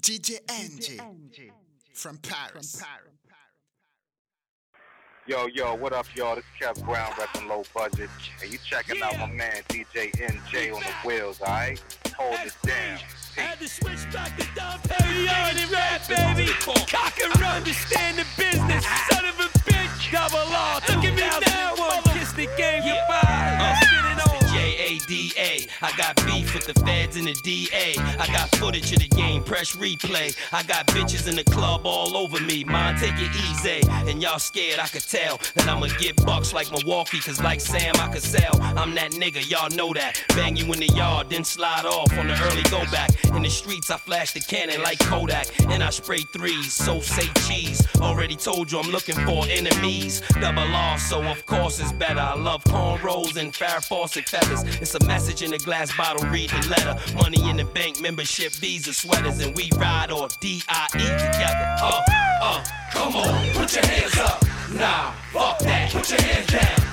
DJ NG from Paris. Yo, yo, what up, y'all? This is Kev Brown repping low budget. And you checking out my man DJ NJ on the wheels, alright? Hold it down. Had to switch back to Dom Perignon and rap, baby. Cock and run to stand the business. Son of a bitch, double R. Look at me now, one kiss the game goodbye. J-A-D-A. I got beef with the feds and the DA. I got footage of the game, press replay. I got bitches in the club all over me. Mine, take it easy. And y'all scared, I could tell that I'ma get bucks like Milwaukee. Cause like Sam, I could sell. I'm that nigga, y'all know that. Bang you in the yard, then slide off on the early go back. In the streets, I flash the cannon like Kodak. And I spray threes, so say cheese. Already told you I'm looking for enemies. Double R, so of course it's better. I love cornrows and Farrah Fawcett feathers. It's a message in a glass bottle, read the letter. Money in the bank, membership, visa, sweaters, and we ride or D-I-E together. Uh, uh, come on, put your hands up. Nah, fuck that, put your hands down.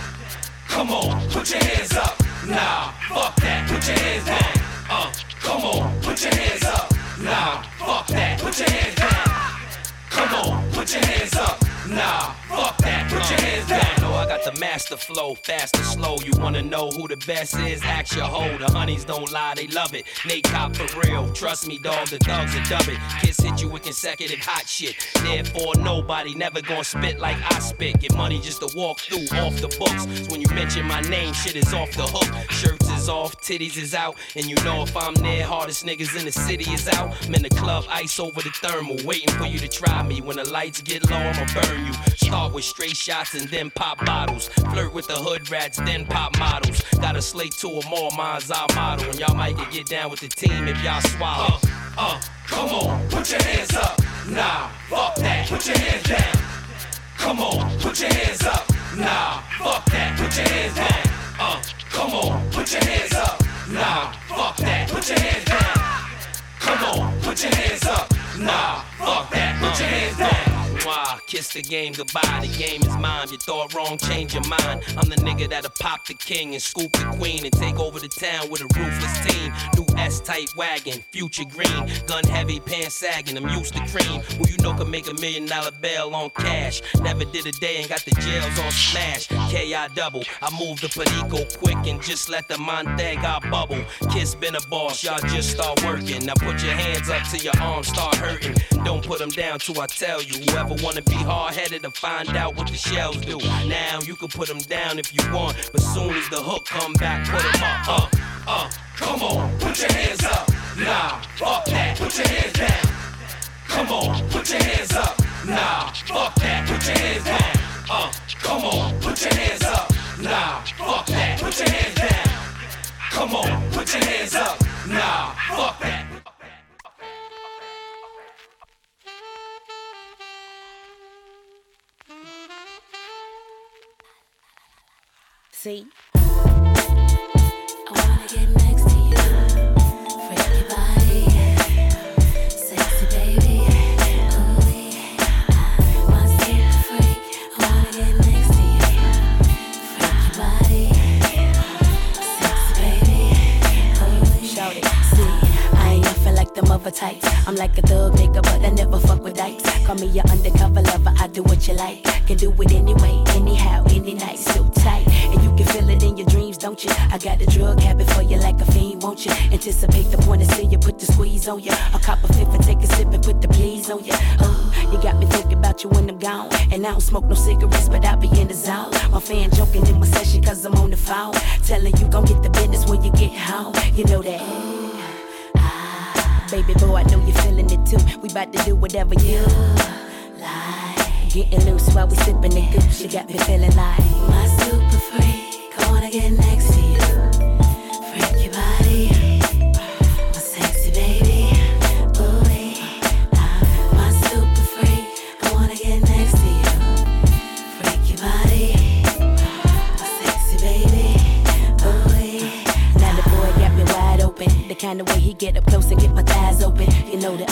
Come on, put your hands up. Nah, fuck that, put your hands down. Uh, come on, put your hands up. Nah, fuck that, put your hands down. Come on, put your hands up. Nah, fuck that, I got master flow, fast and slow. You wanna know who the best is? Ask your hoe. The honeys don't lie, they love it. Nate Cop for real. Trust me, dog, the thugs are dub it. Kids hit you with consecutive hot shit. Therefore, nobody never gonna spit like I spit. Get money just to walk through off the books. So when you mention my name, shit is off the hook. Shirts is off, titties is out. And you know if I'm there, hardest niggas in the city is out. I'm in the club, ice over the thermal. Waiting for you to try me. When the lights get low, I'ma burn you. Start with straight shots and then pop bottles. Flirt with the hood rats, then pop models. Got a slate to them all, mine's our model. And y'all might get get down with the team if y'all swallow. Uh, uh, come on, put your hands up. Nah, fuck that, put your hands down. Come on, put your hands up. Nah, fuck that, put your hands down. Uh, come on, put your hands up. Nah, fuck that, put your hands down. Come on, put your hands up. Nah, fuck that, put your hands down. Kiss the game goodbye. The game is mine. You thought wrong, change your mind. I'm the nigga that'll pop the king and scoop the queen and take over the town with a ruthless team. New S-type wagon, future green, gun heavy, pants sagging. I'm used to cream. Who you know can make a million dollar bail on cash? Never did a day and got the jails on smash. K.I. double. I move the Perico quick and just let the Montega bubble. Kiss been a boss, y'all just start working. Now put your hands up till your arms start hurting. Don't put them down till I tell you. Whoever wanna be hard headed to find out what the shells do. Now you can put them down if you want, but soon as the hook come back, put them up. Uh, uh, come on, put your hands up. Nah, fuck that, put your hands down. Come on, put your hands up. Nah, fuck that, put your hands down. Uh, come on, put your hands up. Nah, fuck that, put your hands down. Come on, put your hands up. Nah, fuck that. See? Them other types. I'm like a thug nigga, but I never fuck with dykes. Call me your undercover lover, I do what you like. Can do it anyway, anyhow, any night, so tight. And you can feel it in your dreams, don't you? I got the drug habit for you like a fiend, won't you? Anticipate the point of see you, put the squeeze on you. A cop a fifth and take a sip and put the please on you. Oh, you got me thinking about you when I'm gone. And I don't smoke no cigarettes, but I be in the zone. My fan joking in my session, cause I'm on the phone. Telling you gon' get the business when you get home. You know that. Baby boy, I know you're feeling it too. We bout to do whatever you like. Getting loose while we sipping it. She got me feeling like my super freak. I wanna get next to you. Kind of way he get up close and get my thighs open. You know that.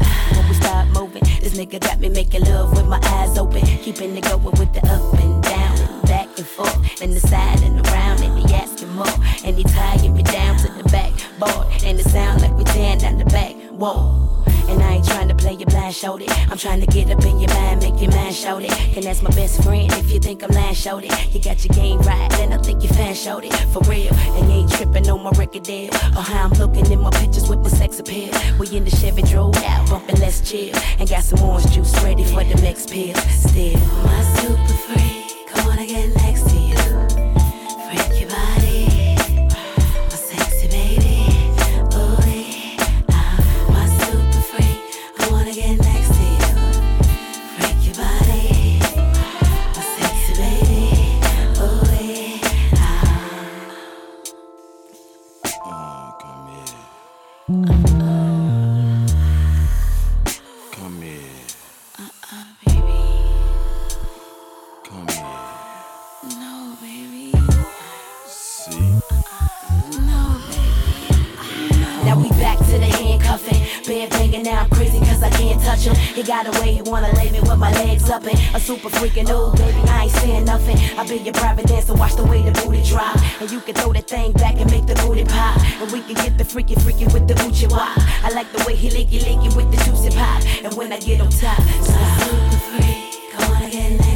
Uh, when we start moving, this nigga got me making love with my eyes open. Keeping it going with the up and down, back and forth, and the side and around, and he asking more. And he tying me down to the backboard, and it sound like we tearing down the back wall. And I ain't trying to play your blind shoulder. I'm trying to get up in your mind, make your mind shout it. And that's my best friend if you think I'm lying, shout it. You got your game right, then I think you fan shout it. For real, and you ain't tripping on my record deal. Or how I'm looking in my pictures with my sex appeal. We in the Chevy drove out, bumping less chill. And got some orange juice ready for the next pill. Still, my super friend. super freaking new, baby. I ain't saying nothing. I'll be your private dancer, watch the way the booty drop. And you can throw that thing back and make the booty pop. And we can get the freaky freaky with the oochie wop. I like the way he licky licky with the juicy pop. And when I get on top, so Super freak, gonna get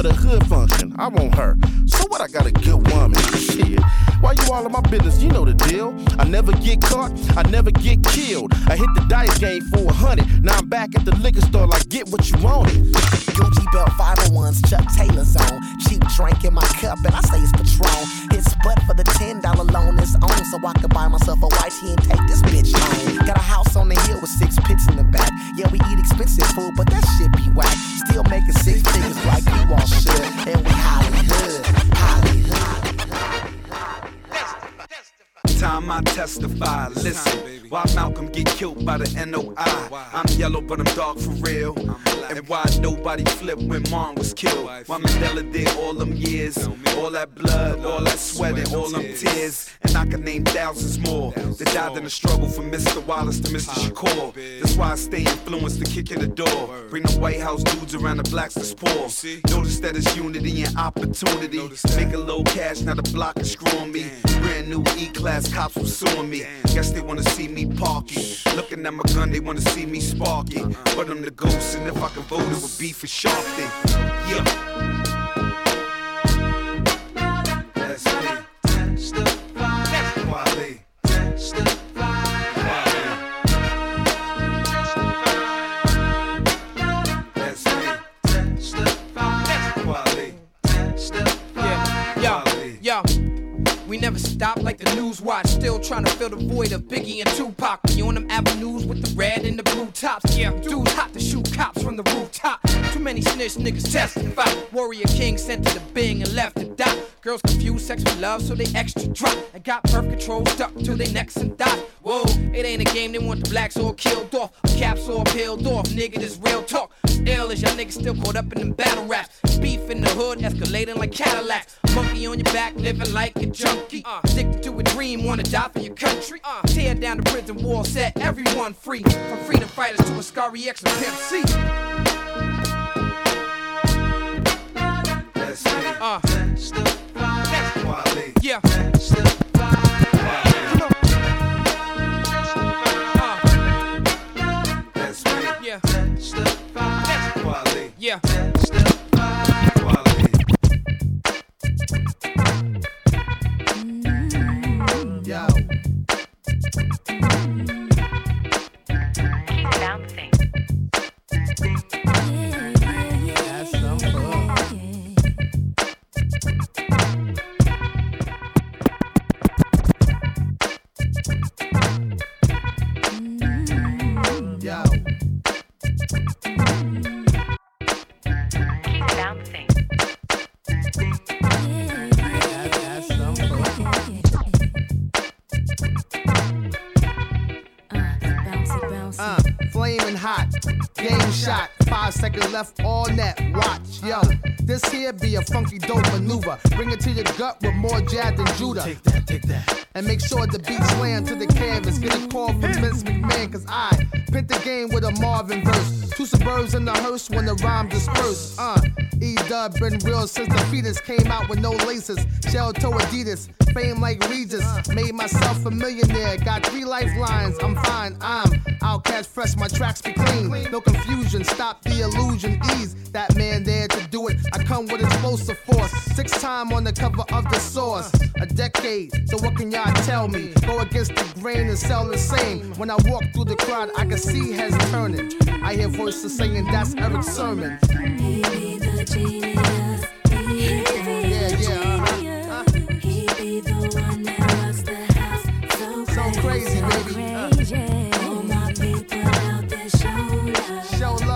for the hood function. I want her. So what I got a good woman? Shit. Why you all in my business? You know the deal. I never get caught, I never get killed. I hit the dice game for a hundred. Now I'm back at the liquor testify. Listen, why Malcolm get killed by the NOI? I'm yellow, but I'm dark for real. And why nobody flipped when Martin was killed? Why Mandela did all them years, all that blood, all that sweat, and all them tears. And I can name thousands more that died in the struggle from Mr. Wallace to Mr. Shakur. That's why I stay influenced to kick in the door. Bring the White House dudes around the blacks that's poor. Notice that it's unity and opportunity. Make a little cash, now the block is screwing me. Brand new E-class cops was suing me. Guess they wanna see me parking. Looking at my gun, they wanna see me sparking. But I'm the ghost, and if I can vote, it would be for Sharpton. Yeah. We never stop like the news watch. Still trying to fill the void of Biggie and Tupac. We on them avenues with the red and the blue tops. Yeah, dudes hot to shoot cops from the rooftop. Too many snitch niggas testify. Warrior King sent to the Bing and left to die. Girls confuse sex with love, so they extra drop. And got birth control stuck to their necks and die. Whoa, it ain't a game, they want the blacks all killed off. Caps all peeled off, nigga, this real talk. Ill as y'all niggas still caught up in them battle raps. Beef in the hood, escalating like Cadillacs. Monkey on your back, living like a junkie. Uh, addicted to a dream, wanna die for your country. Uh, tear down the prison wall, set everyone free. From freedom fighters to Ascari X and Pimp C. That's me. Uh, Yeah. Come on. That's me. yeah. Left, all net. Watch, yo, this here be a funky dope maneuver. Bring it to your gut with more jab than Judah. Take that, take that. And make sure the beat slam to the canvas. Get a call from Vince McMahon, cause I pent the game with a Marvin verse. Two suburbs in the hearse when the rhyme disperse. Uh, E Dub been real since the fetus came out with no laces. Shell toe Adidas, fame like Regis. Made myself a millionaire, got three lifelines. I'm fine, I'm outcast fresh, my tracks be clean. No confusion, stop the illusion, ease. That man there to do it. I come with explosive force. Six time on the cover of the source. A decade, so what can y'all tell me? Go against the grain and sell the same. When I walk through the crowd, I can see heads turning. I hear voices saying that's Erick Sermon. Yeah, yeah, uh-huh. So crazy, baby. Uh, show love.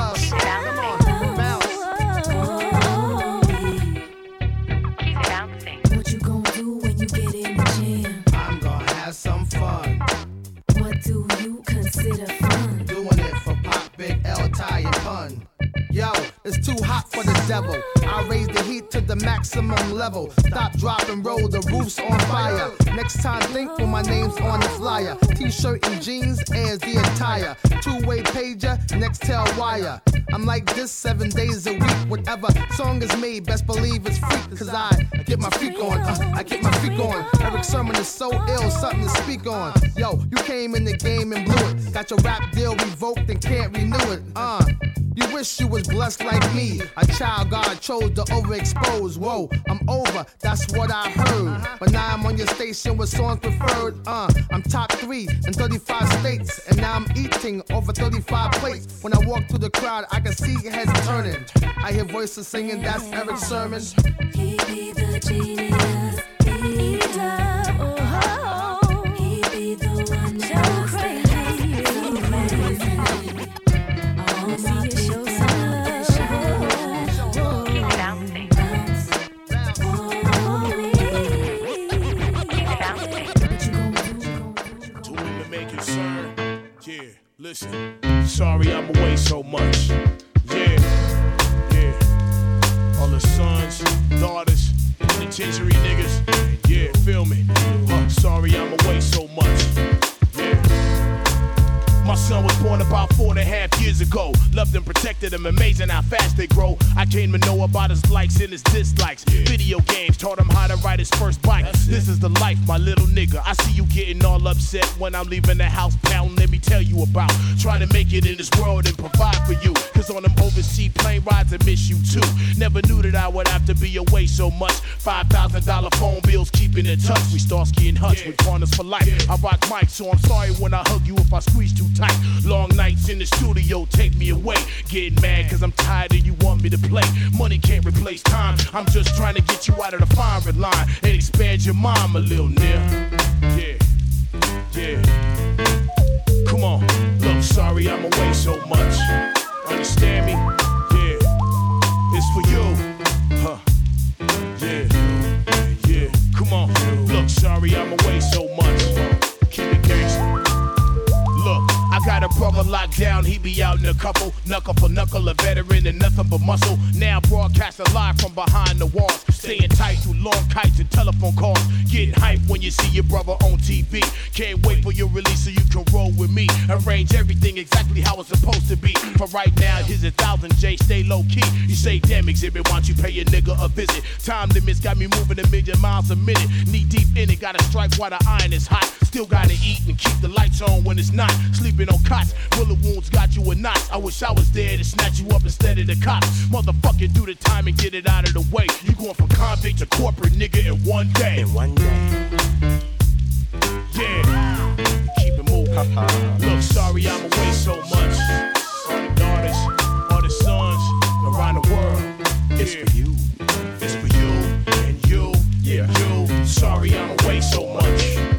Yo, it's too hot for the devil. I raise the heat to the maximum level. Stop, drop, and roll, the roof's on fire. Next time, when my name's on the flyer. T shirt and jeans as the attire. Two way pager, next tail wire. I'm like this seven days a week. Whatever song is made, best believe it's freak. Cause I get my freak on. Uh, I get my freak on. Erick Sermon is so ill, something to speak on. Yo, you came in the game and blew it. Got your rap deal revoked and can't renew it. Uh. You wish you was blessed like me. A child God chose to overexpose. Whoa, I'm over, that's what I heard. But now I'm on your station with songs preferred. Uh, I'm top three in 35 states. And now I'm eating over 35 plates. When I walk through the crowd, I can see heads turning. I hear voices singing, that's Erick Sermon. He be the genius. Listen. Sorry I'm away so much. Yeah, yeah. All the sons, daughters, penitentiary niggas. Son was born about four and a half years ago. Loved and protected him, amazing how fast they grow. I came to know about his likes and his dislikes. Video games taught him how to ride his first bike. This is the life, my little nigga. I see you getting all upset when I'm leaving the house pound. Let me tell you about trying to make it in this world and provide for you. Cause on them overseas plane rides, I miss you too. Never knew that I would have to be away so much. $5,000 phone bills, keeping in touch. We start skiing huts with partners for life. I rock mics, so I'm sorry when I hug you if I squeeze too tight. Long nights in the studio take me away. Getting mad cause I'm tired and you want me to play. Money can't replace time. I'm just trying to get you out of the firing line and expand your mind a little near. Yeah, yeah. Come on, look, sorry I'm away so much. Understand me? Yeah, it's for you. Huh. Yeah, yeah. Come on, look, sorry I'm away so much. Brother locked down, he be out in a couple. Knuckle for knuckle, a veteran and nothing but muscle. Now broadcasting live from behind the walls. Staying tight through long kites and telephone calls. Getting hyped when you see your brother on TV. Can't wait for your release so you can roll with me. Arrange everything exactly how it's supposed to be. For right now, here's a thousand J, stay low key. You say, damn Xzibit, why don't you pay a nigga a visit? Time limits got me moving a million miles a minute. Knee deep in it, gotta strike while the iron is hot. Still gotta eat and keep the lights on when it's not. Sleeping on cots, bullet wounds got you a knot. I wish I was there to snatch you up instead of the cops. Motherfucker, do the time and get it out of the way. You going from convict to corporate nigga in one day. In one day. Yeah. Keep it moving. Look, sorry I'm away so much. All the daughters, all the sons around the world. It's for you. It's for you and you. Yeah. You. Sorry I'm away so much.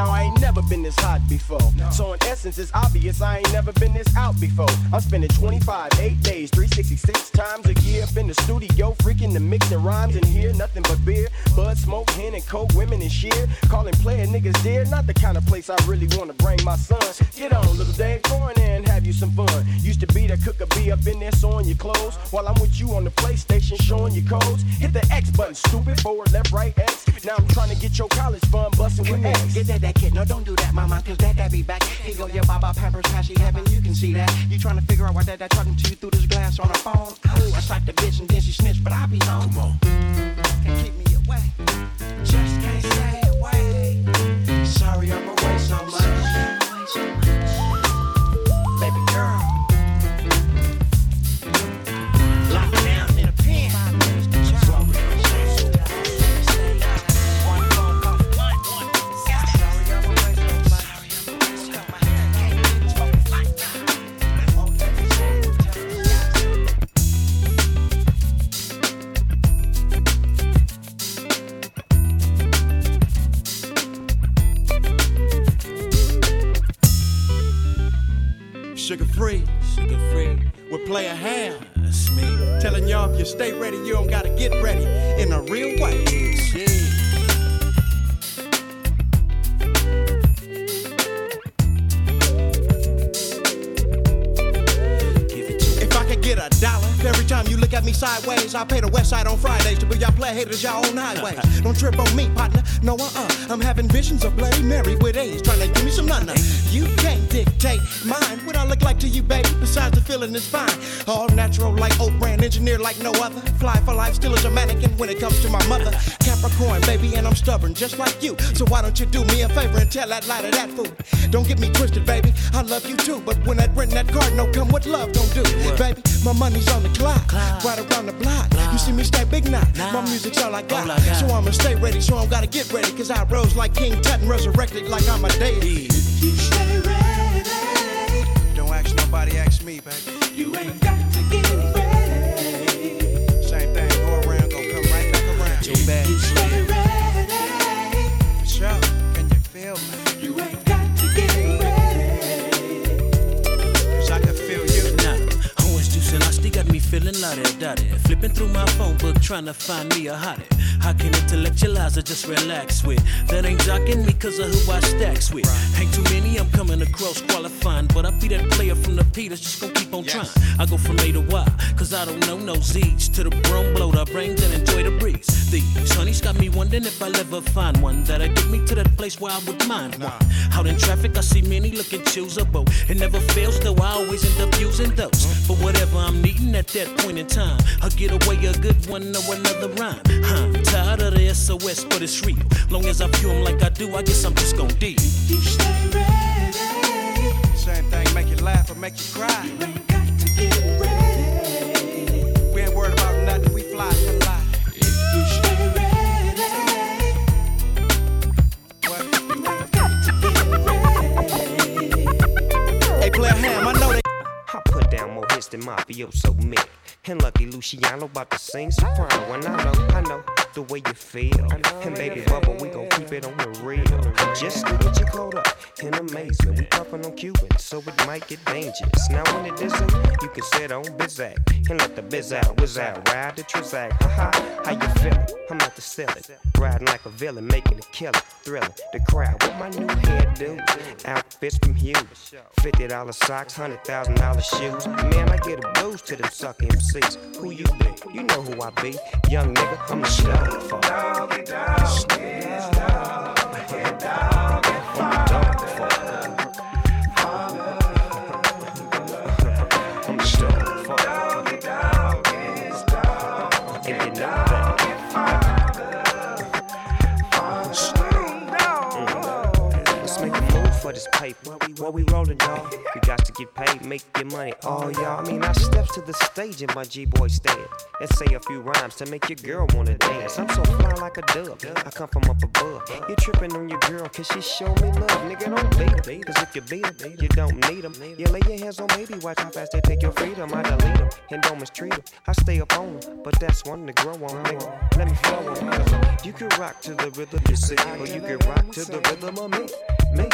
Now I ain't never been this hot before. So in essence, it's obvious I ain't never been this out before. I'm spending 25, 8 days, 366 times a year up in the studio, freaking the mixing rhymes in here. Nothing but beer, bud, smoke, hen, and coke, women and sheer. Calling player niggas dear, not the kind of place I really wanna bring my son. Get on, little Dave, go in there and have you some fun. Used to be that cook a be up in there sewing your clothes while I'm with you on the PlayStation showing your codes. Hit the X button, stupid, forward, left, right, X. Now I'm trying to get your college fund busting with X. Get that, that kid. No, don't do that, mama, cause that, that be back. Here go your baba pampers, pashy heaven, you can see that. You trying to figure out why that, that talking to you through this glass on the phone. Oh, I slapped the bitch and then she snitched, but I be home. Come on. Can't keep me away. Just can't stay Suga Free, Suga Free. With player ham, that's me. Telling y'all if you stay ready, you don't gotta get ready in a real way. If I could get a dollar every time you look at me sideways, I pay the west side on Fridays to be y'all play haters y'all own highways. Don't trip on me, partner. No, uh uh. I'm having visions of Bloody Mary with A's trying to give me some nana. You can't dictate mine. What I look like to you, baby, besides the feeling is fine. All natural like oak brand, engineered like no other. Fly for life, still as a mannequin when it comes to my mother. Capricorn, baby, and I'm stubborn just like you. So why don't you do me a favor and tell that lie to that fool? Don't get me twisted, baby. I love you too, but when that rent that card no come what love don't do, baby. My money's on the clock, right around the block. You see me stay big now. My music's all I got. So I'ma stay ready, so I'm gotta get ready. Cause I rose like King Tut and resurrected like I'm a deity. You stay ready. Don't ask nobody, ask me, baby. You ain't got to get ready. Same thing, go around, go come right back around. Too bad. You stay ready. Da. Flipping through my phone book, trying to find me a hottie. I can intellectualize or just relax with. That ain't jocking me cause of who I stacks with. Ain't too many I'm coming across qualifying, but I be that player from the P that's just gonna keep on trying. I go from A to Y, cause I don't know no Z's. To the broom blow the brains and enjoy the breeze. These honeys got me wondering if I'll ever find one that'll get me to that place where I would mind one. Out in traffic, I see many looking choosable. It never fails though, I always end up using those. For whatever I'm needing at that point in time, I'll get away a good one or another rhyme. Huh, I'm tired of the SOS, but it's real. Long as I view 'em like I do, I guess I'm just gonna deal. Same thing, make you laugh or make you cry. You ain't got to get ready. We ain't worried about nothing, we fly than mafioso Mick. And lucky Luciano about to sing soprano. And I know, I know the way you feel. And baby bubble, we gon' keep it on the real. Just to get you caught up in amazement. We puffin' on Cuban, so it might get dangerous. Now when it isn't, you can sit on Bizac and let the biz out, whiz out, ride the Trizac. Ha ha, how you feelin'? I'm to sell it, riding like a villain, making a killer, thrilling the crowd with my new hairdo. Outfits from Hughes, fifty dollar socks, hundred thousand dollar shoes. Man, I get a boost to them suck MCs. Who you be? You know who I be, young nigga. I'm the star. for. I'm dog this paper. While we rollin', dog, we got to get paid, make your money. Oh, y'all, I mean, I steps to the stage in my G-boy stand and say a few rhymes to make your girl wanna dance. I'm so fly like a dove. I come from up above. You trippin' on your girl cause she show me love. Nigga, don't beat her. Cause if you beat her, you don't need them. You lay your hands on me, watch how fast they take your freedom. I delete them and don't mistreat them. I stay up on them, but that's one to grow on, nigga. Let me flow on cause uh, you can rock to the rhythm you see, or you can rock to the rhythm of me. Me,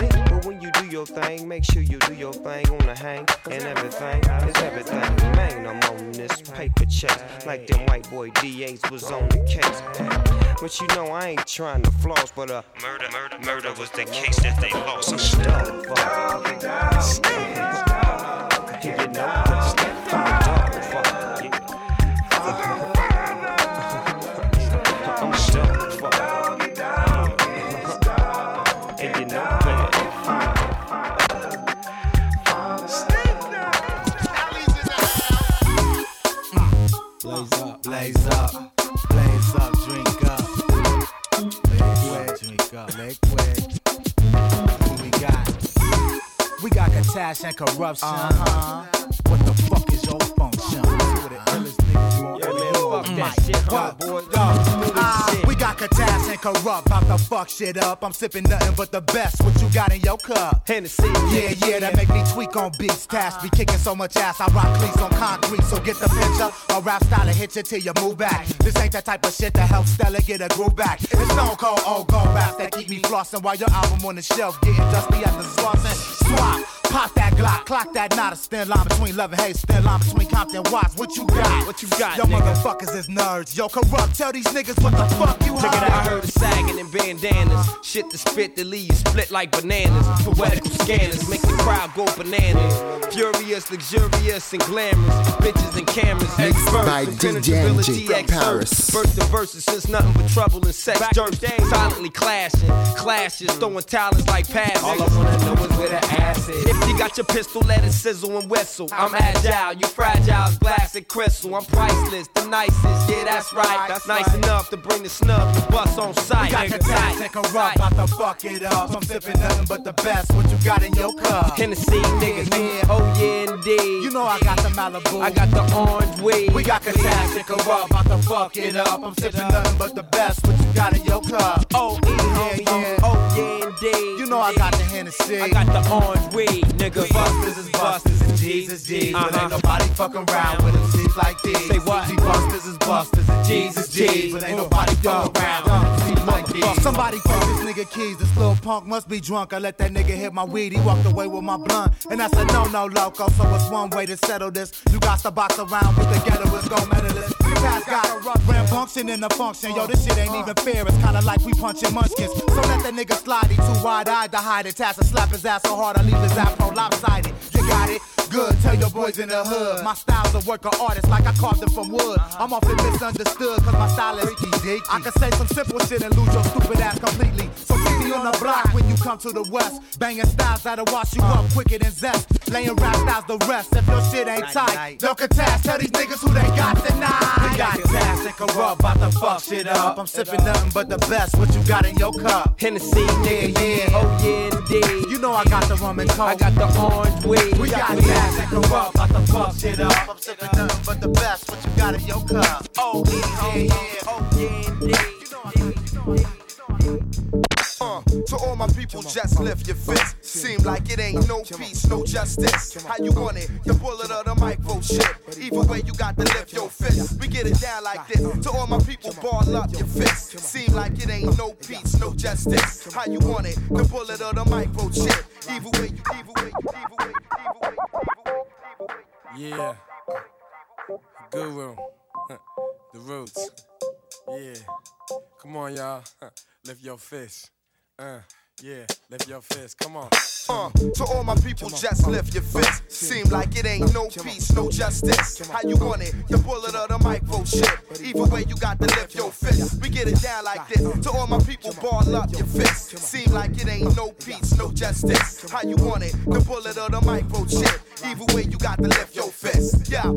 me. But when you do your thing, make sure you do your thing on the hang and everything is everything. Man, I'm on this paper chase like them white boy DAs was on the case. But you know I ain't trying to floss, but uh, murder, murder, murder was the case that they lost. I'm stuck. You know, Blaze up, blaze up, drink up. Liquid, drink up, liquid. What we got? We got Katash and corruption. Uh-huh. What the fuck is your function? Two of the illest Yeah, on man, the fuck that mic. shit, huh, What? boy? Yo, we got Katash and Kurupt, about to fuck shit up. I'm sipping nothing but the best. What you got in your cup? Hennessy. Yeah, yeah, that make me tweak on beats. Tash be kicking so much ass, I rock cleats on concrete. So get the picture. A rap style hit you till you move back. This ain't that type of shit that helps Stella get a groove back. It's Stone Cold old gold rap that keep me flossing while your album on the shelf getting dusty at the Swanson. Swap. Pop that Glock, clock that knot, a thin line between Love and Hate, thin line between Compton and Watts. What you got? What you got, Yo, nigga? motherfuckers is nerds. Yo, Kurupt. Tell these niggas what the fuck you Check it out, I heard of sagging and bandanas. Shit to spit the leave you split like bananas. Poetical scanners make the crowd go bananas. Furious, luxurious, and glamorous. Bitches and cameras. Mixed Experts by in DJ from. Paris. Burst and verses since nothing but trouble and sex. Dirt silently clashing. Clashes, throwing talents like passes. All I wanna know is where the ass is. You got your pistol, let it sizzle and whistle. I'm agile, you fragile, glass and crystal. I'm priceless, the nicest. Yeah, that's right. That's nice enough to bring the snub to bust on sight. We got Nigga, Katash tight. and Kurupt, about to fuck it up. I'm sipping nothing but the best. What you got in your cup? Hennessy, niggas. Yeah. Oh yeah, indeed. You know I got the Malibu. I got the orange weed. We got Katash and corrupt, about to fuck it up. I'm sipping nothing but the best. What you got in your cup? Oh, yeah, yeah. You know I got the Hennessy. I got the orange weed, nigga. Busters is busters and G's is G's. But Uh-huh. ain't nobody fucking around with them C's like these. Say what? See, busters is busters and G's is G's. But ain't nobody fucking around with them C's motherfucker. Somebody fuck this nigga keys. This little punk must be drunk. I let that nigga hit my weed. He walked away with my blunt. And I said, no, no, loco. So it's one way to settle this. You got to box around with the ghetto. It's go medalist. Got rambunctious in the function. Yo, this shit ain't even fair. It's kinda like we punching munchkins. So let that nigga slide. He too wide eyed to hide it. Task to slap his ass so hard I leave his afro lopsided. You got it? Good, tell your boys in the hood. My style's a work of artist, like I carved it from wood. I'm often misunderstood, cause my style is geeky. I can say some simple shit and lose your stupid ass completely. So keep me on the block when you come to the west. Banging styles that'll wash you up quicker than zest. Laying rap styles the rest. If your shit ain't tight, no contest. Tell these niggas who they got tonight. We got gas and Kurupt, about to fuck shit up. I'm sipping nothing but the best. What you got in your cup? Hennessy, yeah, yeah. Oh yeah, indeed. You know I got the rum and coke. I got the orange weed. We got gas and Kurupt, about to fuck shit up. I'm sipping nothing but the best. What you got in your cup? Oh yeah, yeah. Oh yeah, indeed. Uh, to all my people, just lift your fist. Seem like it ain't no peace, no justice. How you want it? The bullet or the micro shit. Either way, you got to lift your fist. We get it down like this. To all my people, ball up your fist. Seem like it ain't no peace, no justice. How you want it? The bullet or the micro shit. Either way, you, either way, you, either way, either way. Yeah. Guru. The roots. Yeah. Come on, y'all. Lift your fist. Uh, yeah, lift your fist. Come on. Uh, to all my people, just lift your fist. Seem like it ain't no peace, no justice. How you want it? The bullet or the micro shit. Either way, you got to lift your fist. We get it down like this. To all my people, ball up your fist. Seem like it ain't no peace, no justice. How you want it? The bullet or the micro shit. Either way, you got to lift your fist. Yeah,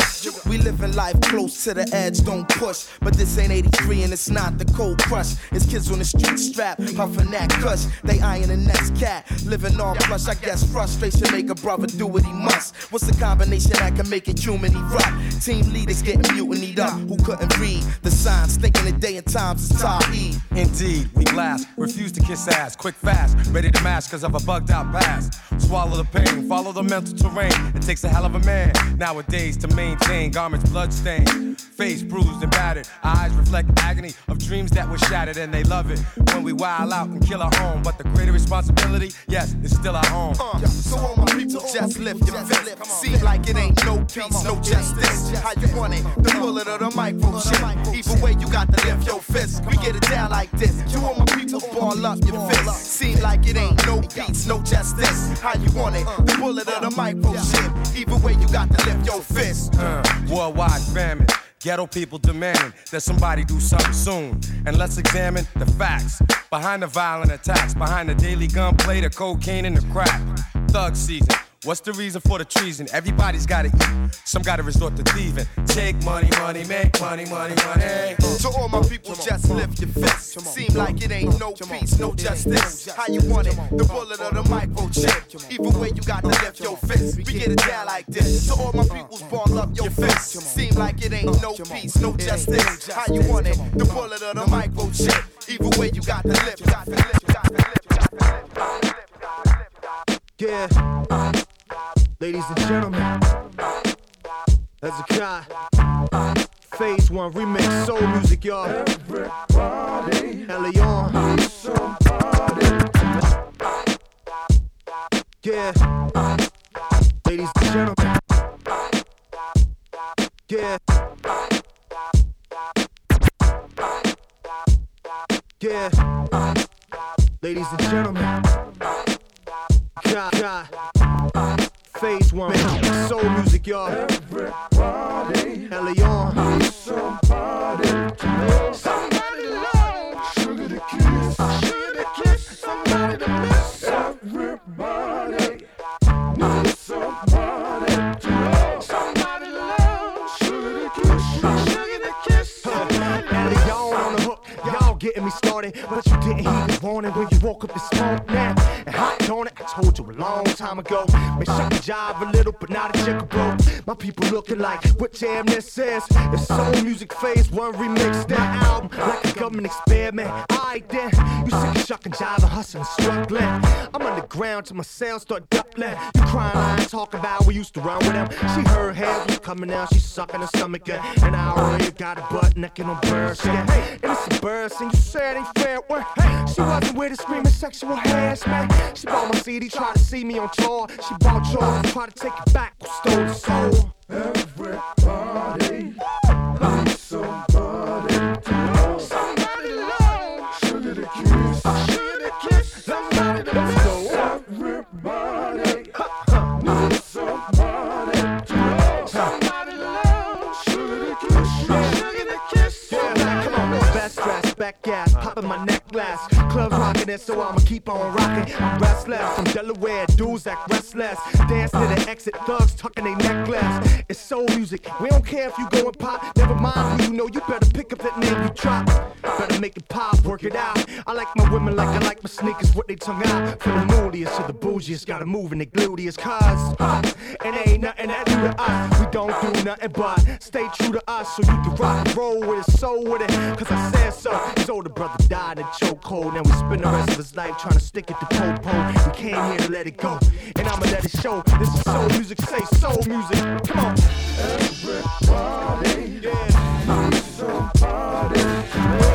we living life close to the edge, don't push. But this ain't 83 and it's not the cold crush. It's kids on the street strap, huffing that cush. They eyeing the next cat, living on plush. I guess frustration make a brother do what he must. What's the combination that can make a human erupt? Team leaders getting mutinied up, who couldn't read the signs, thinking the day and times is Tahi. Indeed, we blast, refuse to kiss ass, quick fast, ready to mash cause of a bugged out past. Swallow the pain, follow the mental terrain. It takes a hell of a man nowadays to maintain garments bloodstained, face bruised and battered. Eyes reflect agony of dreams that were shattered, and they love it when we wild out and kill our own. But the greater responsibility, yes, it's still our own. Uh, so all my people just lift your fist. Seem like it ain't no peace, no justice. How you want it? The bullet or the micro shit. Either way, you got to lift your fist. We get it down like this. To all my people, ball up your fist. Seem like it ain't no peace, no justice. How you want it? The bullet or the micro shit. Either way, you got to lift your fist. Uh, worldwide famine. Ghetto people demanding that somebody do something soon. And let's examine the facts behind the violent attacks, behind the daily gunplay, the cocaine, and the crack. Thug season. What's the reason for the treason? Everybody's gotta eat. Some gotta resort to thieving. Take money, money, make money, money, money. To all my people, just lift your fist. Seem like it ain't no peace, no justice. How you want it? The bullet or the micro chip. Either way, you got to lift your fist. We get it down like this. To all my peoples, ball up your fist. Seem like it ain't no peace, no justice. How you want it? The bullet or the micro chip. Either way, you got to lift, got to Ladies and gentlemen, that's a cut. Phase one remix, soul music, y'all. Everybody, Leon. Yeah. Ladies and gentlemen. Yeah. Yeah. Ladies and gentlemen. God, God. Phase one, soul music, y'all. Everybody, Leon. Somebody to Somebody to love. Sugar to kiss. Sugar to kiss. Somebody to miss. Everybody needs somebody to love. Somebody to love. Sugar to kiss. Sugar to kiss. Leon on the hook. Y'all getting me started, but you didn't heed the warning when you woke up this morning. And hot on it, I told you a long time ago. May shut job a little, but not a check broke. People looking like what jam this is. It's soul music phase one remix that album like a government experiment. Alright then, you sick of shucking jive and hustling, and struggling. I'm underground till my sound start doubling. You crying, I talking about we used to run with them. She heard head was coming out, she sucking her stomach good. And I already got a butt naked on birds. Yeah, hey, and it's embarrassing. You said ain't fair. Where she wasn't with it, screaming sexual harassment. She bought my CD, tried to see me on tour. She bought yours, tried to take it back, stole the soul. Everybody needs somebody to love. Somebody to love. Sugar to kiss. Sugar to kiss. Somebody to love. Everybody needs somebody to love. Somebody to love. Sugar to kiss. Sugar to kiss. Yeah, come on. Best dressed, back gas, popping my necklace. Club rocking it, so I'ma keep on rocking. I'm restless. From Delaware, dudes act restless. Dance to the exit, thugs tucking their necklace. It's soul music. We don't care if you go and pop. Never mind who you know. You better pick up that name you drop. Better make it pop, work it out. I like my women like I like my sneakers, what they tongue out. From the moodiest to the bougiest, gotta move in the gluteus. Cause uh, it ain't nothing that do to us. We don't do nothing but stay true to us so you can rock and roll with it, soul with it. Cause I said so. His older brother died in chokehold. Now we spend the rest of his life trying to stick it to Popo. We came here to let it go. And I'ma let it show. This is soul music, say soul music. Come on. Everybody, yeah. Somebody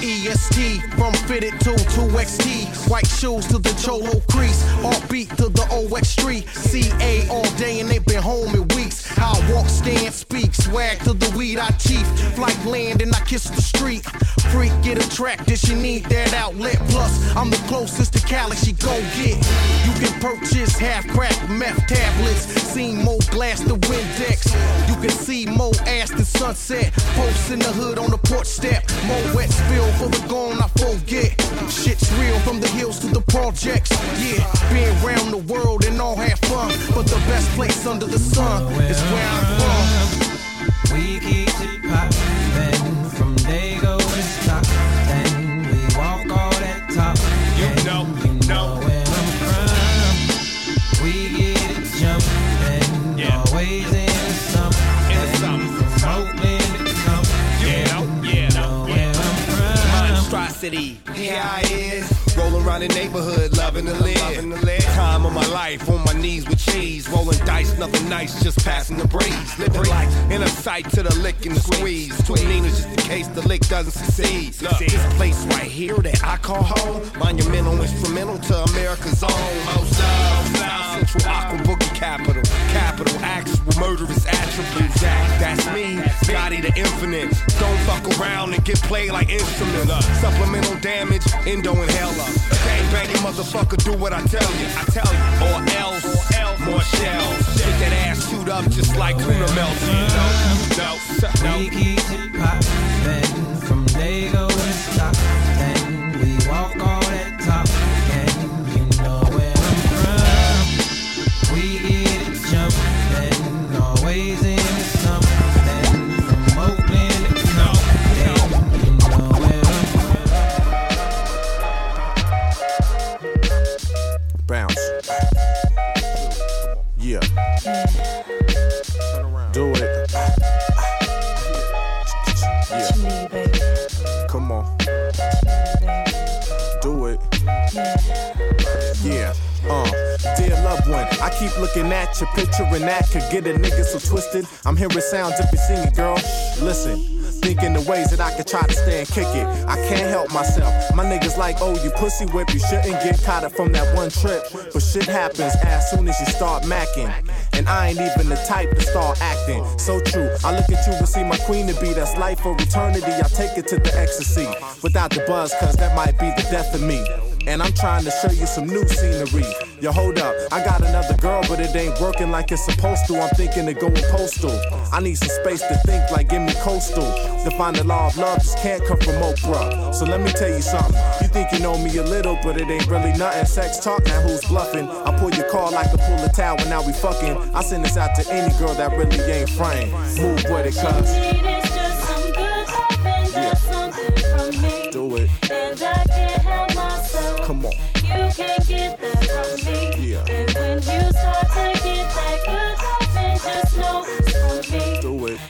W-E-S-T, from fitted to to XT. White shoes to the Cholo crease, all beat to the OX3. CA all day and they been home in weeks. I walk, stand, speak, swag to the weed I chief. Flight land and I kiss the street. Freak get attracted, she need that outlet. Plus, I'm the closest to Cali she go get. You can purchase half crack meth tablets. Seen more glass than Windex. You can see more ass than sunset. Posts in the hood on the porch step. More wet spill for the gone I forget. Shit's real from the hills to the projects. Yeah, been around the world and all have fun. But the best place under the sun is where I'm from. We keep it poppin' Monstrosity. Here I is, rolling around the neighborhood, loving to live. Time of my life, on my knees with cheese, rolling dice, nothing nice, just passing the breeze. Living life in a sight to the lick and the squeeze. Two Ninas just in case the lick doesn't succeed. Look, This place right here that I call home, monumental, instrumental to America's own. Most of South Central Aqua Capital, capital actual murderous attributes. That's me, Scotty the Infinite. Don't fuck around and get played like instruments. Uh, supplemental damage, endo inhaler. Gang banging motherfucker, do what I tell you. I tell you, or else, more shells. Get that ass chewed up just like tuna melts. No, no, We keep it poppin' from Dago to Stockton. We walk all Yeah. Uh, dear loved one, I keep looking at you, picturing that could get a nigga so twisted. I'm hearing sounds if you sing it, girl. Listen. Thinking the ways that I could try to stay and kick it. I can't help myself. My niggas like, oh, you pussy whip. You shouldn't get caught up from that one trip. But shit happens as soon as you start macking. And I ain't even the type to start acting. So true. I look at you and see my queen to be. That's life for eternity. I take it to the ecstasy. Without the buzz, cause that might be the death of me. And I'm trying to show you some new scenery. Yo, hold up, I got another girl, but it ain't working like it's supposed to. I'm thinking of going postal. I need some space to think, like give me coastal. To find the law of love just can't come from Oprah. So let me tell you something. You think you know me a little, but it ain't really nothing. Sex talk, now who's bluffing? I pull your car like a pull a towel, now we fucking. I send this out to any girl that really ain't framed. Move with it, cuz.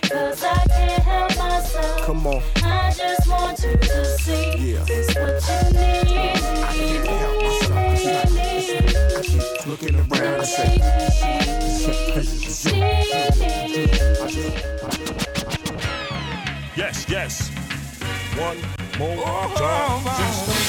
Cause I can't help myself. Come on. I just want you to see. Yeah. It's what you need. I can't help myself. Looking around and say, Yes, yes. One more oh, time. Oh, oh.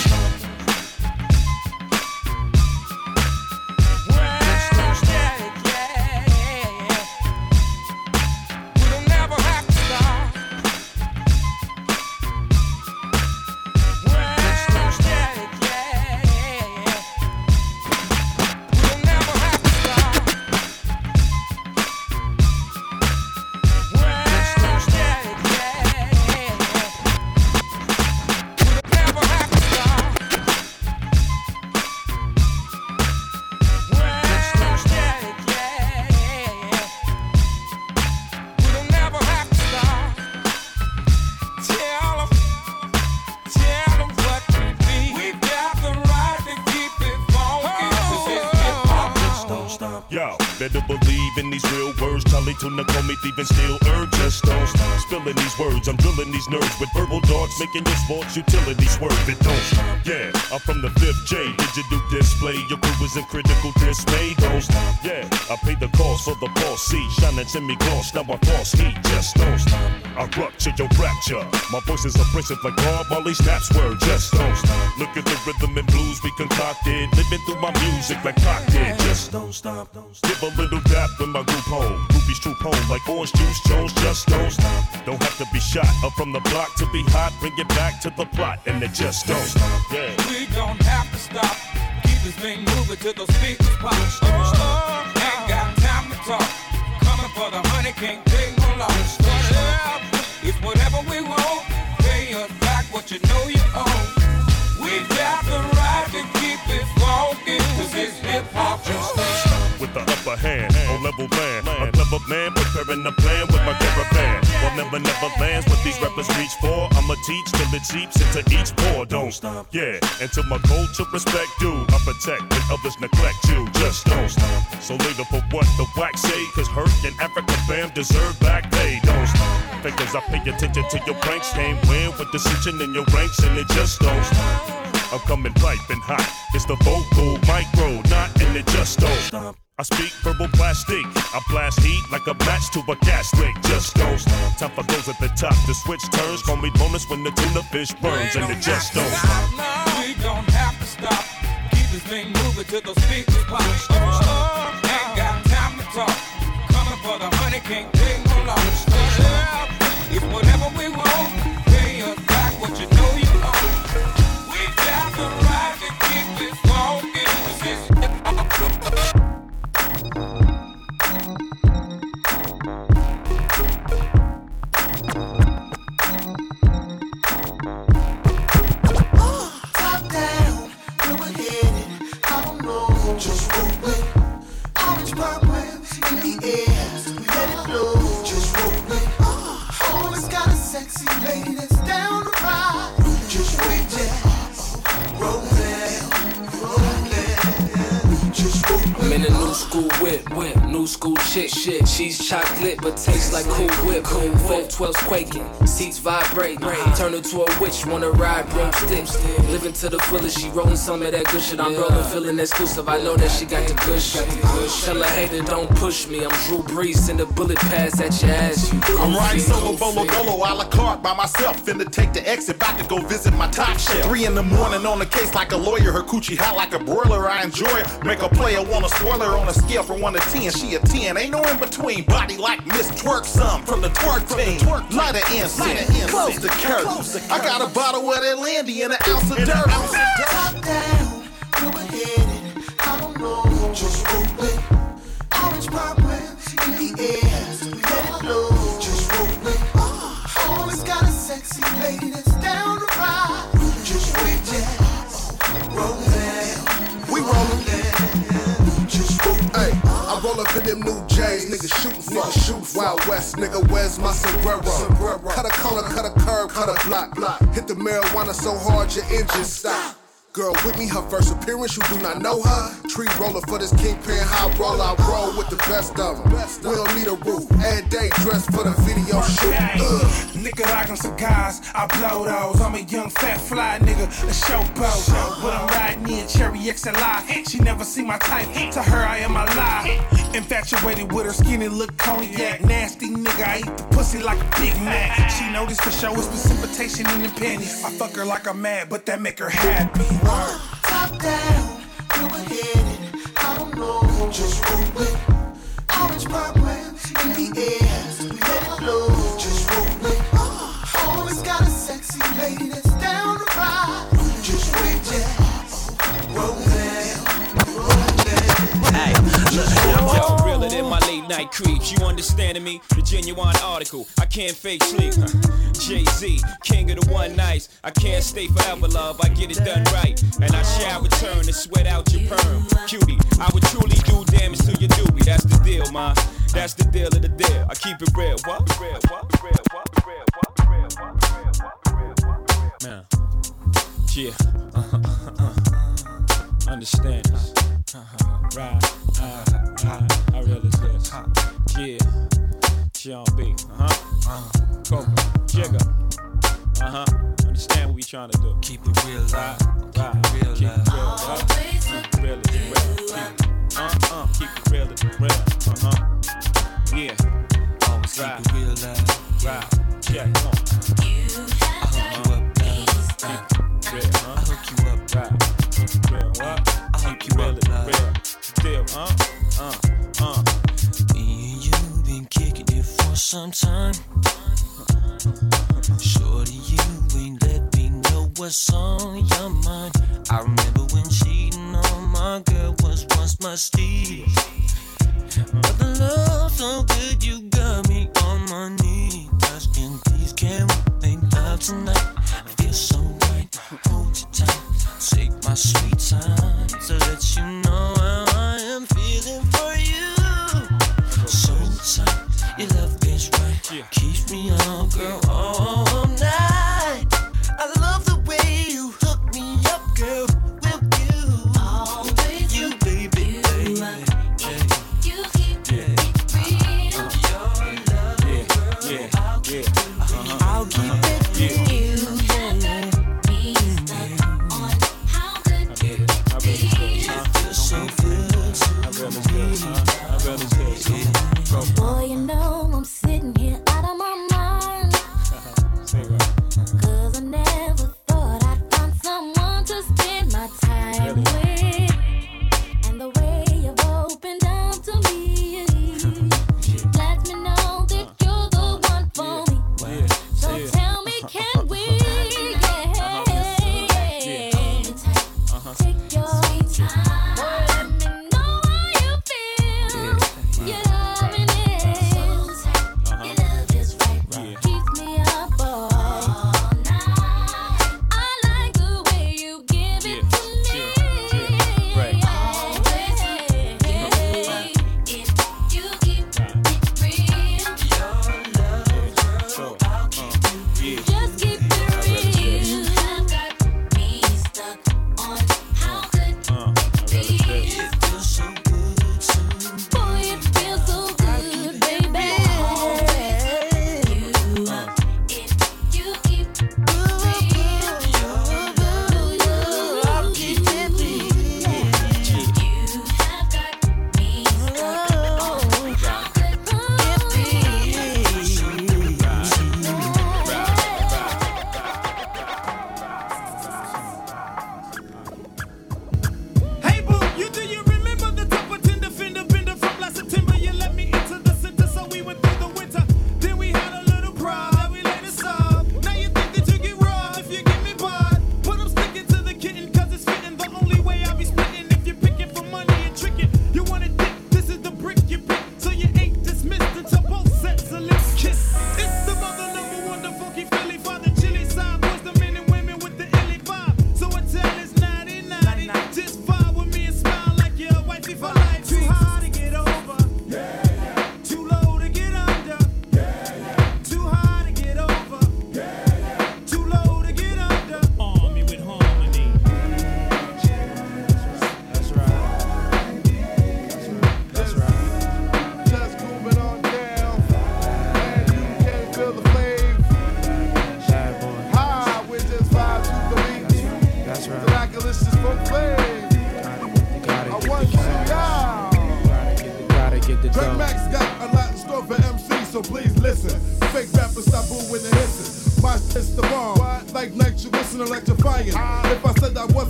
Thief and still urge just don't stop. Spilling these words, I'm drilling these nerves with verbal darts, making your sports utility swerve. It don't stop. Yeah, I'm from the fifth J. Digital display, your crew is in critical dismay. Don't stop. Yeah, I pay the cost for the boss seat. Shining semi gloss, now I false heat. Just don't stop. I rupture your rapture. My voice is abrasive like Bob Marley snaps word. Just don't stop. Look at the rhythm and blues we concocted. Living through my music like did. Just don't stop. Give a little dap when my group home. Groupies troop home like orange juice. Jones just don't stop. Don't have to be shot up from the block to be hot. Bring it back to the plot and it just don't stop. Yeah. We don't have to stop. Keep this thing moving till those speakers pop. Ain't got talk. Coming for the honey, can't take no loss. It's whatever we want. Pay us back what you know you owe. We got the right to keep it walking. Cause it's hip hop. Just. With the upper hand on level land. A clever man preparing a plan with my caravan. Well, never, never lands what these rappers reach for. I'ma teach till it seeps into each pore. Don't stop. Yeah, until my culture respect due. I protect when others neglect you. Just don't stop. So later for what the wax say? Cause hurt and Africa fam deserve back pay. Don't stop. Because I pay attention to your pranks. Can't win with dissension in your ranks and it just don't stop. I'm coming piping hot. It's the vocal micro, not and it just don't. I speak verbal plastic. I blast heat like a match to a gas leak. Just don't stop. Time for those at the top to switch turns. Call me bonus when the tuna fish burns and it just don't. We don't have to stop. Keep this thing moving till those speakers pop. Oh, ain't got time to talk. Coming for the honey, can't take no loss. We want. Chick, shit. She's chocolate, but tastes like cool whip. Cool whip, 12's quaking, seats vibrate. Uh-huh. Turn her to a witch, wanna ride broomsticks. Uh-huh. Living to the fullest, she rolling some of that good shit. I'm rolling, feeling exclusive. I know that she got the good shit. Tell her hater, don't push me. I'm Drew Brees, send a bullet pass at your ass. You I'm riding solo, bolo, dolo, a la carte by myself. Finna take the exit, about to go visit my top shelf. Three in the morning on the case like a lawyer. Her coochie hot like a broiler. I enjoy it. Make a player want a spoiler on a scale from one to ten. She a ten. Ain't no in between. Body like Miss Twerk some from the twerk team. Light of incense, close the curtains. I got a bottle of that Landy and an ounce of dirt. Top down, headed? I don't know. Just roll it. Orange pop in the air. We let it blow. Roll up in them new J's, nigga shootin' for shoot Wild West, nigga, where's my sombrero? Cut a corner, cut a curb, cut a block, block. Hit the marijuana so hard your engine stop. Girl with me, her first appearance, you do not know her. Tree roller for this kingpin high roll, I roll with the best of them. We don't need a roof, and day dressed for the video shoot. Ugh. Nicaraguan cigars, I blow those. I'm a young fat fly nigga, a showboat. But I'm riding in Cherry XLI. She never see my type, to her I am alive. Infatuated with her skinny look cognac. Nasty nigga, I eat the pussy like a Big Mac. She noticed for show it's precipitation in the panties. I fuck her like I'm mad, but that make her happy. Top down, we're headed? I don't know. Just roll it. Always got a sexy lady that's Yo, realer than my late night creeps. You understanding me? The genuine article. I can't fake sleep. Jay Z, king of the one nights. I can't stay forever, love. I get it done right. And I shall return and sweat out your perm. Cutie, I would truly do damage to your doobie. That's the deal, ma. That's the deal of the deal. I keep it real. What? Real, what? Real, what? Real, what? Real, what? Real, what? Real? Man. Yeah. Uh-huh, uh-huh. Understand this. Uh-huh. Right. Uh, uh, I real is this. Yeah. Jon B. Uh-huh. Uh-huh. Coko. Jigga. Uh-huh. Understand what we trying to do. Keep it real, right? Right. Keep it real, Keep it real, right? Keep it real as real. Uh-uh. Keep it real as real. Uh-huh. Yeah. Always keep it real, right? Right. Yeah. Come on. I hook you up, now. Keep real, huh? I hook you up, right? Keep it real, what? Deal, huh? Uh, uh. Me and you been kicking it for some time. Shorty, you ain't let me know what's on your mind. I remember when cheating on my girl was once my steed. But the love so good, you got me on my knees. Asking, please, can we make love tonight? I feel so right. Hold you tight. Take my sweet time to let you know how your love is right. Keeps me on, girl, all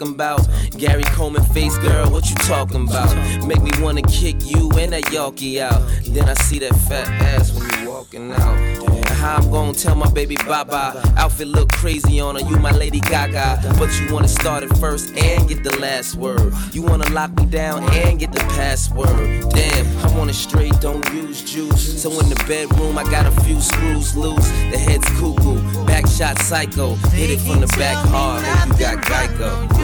talking about. Gary Coleman face girl, what you talking about? Make me wanna kick you and that Yorkie out. Then I see that fat ass when you walking out. And how I'm gonna tell my baby bye bye. Outfit look crazy on her, you my Lady Gaga. But you wanna start it first and get the last word. You wanna lock me down and get the password. Damn, I want it straight, don't use juice. So in the bedroom, I got a few screws loose. The head's cuckoo, back shot psycho. Hit it from the back hard, hope you got Geico.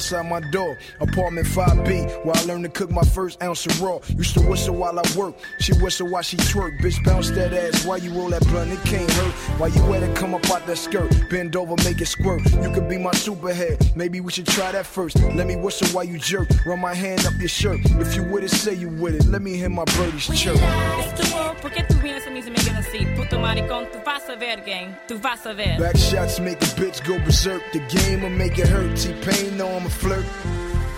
Outside my door. Apartment 5B, where I learned to cook my first ounce of raw. Used to whistle while I work. She whistle while she twerk. Bitch, bounce that ass while you roll that blunt. It can't hurt. While you let it come up out that skirt. Bend over, make it squirt. You could be my superhead. Maybe we should try that first. Let me whistle while you jerk. Run my hand up your shirt. If you with it, say you with it. Let me hear my birdies chirp. Estuvo, tú vienes a mí se me quedas así? Puto maricón, tú vas a ver, gang. Tú vas a ver. Back shots make a bitch go berserk. The game will make it hurt. T-Pain know I'm a flirt.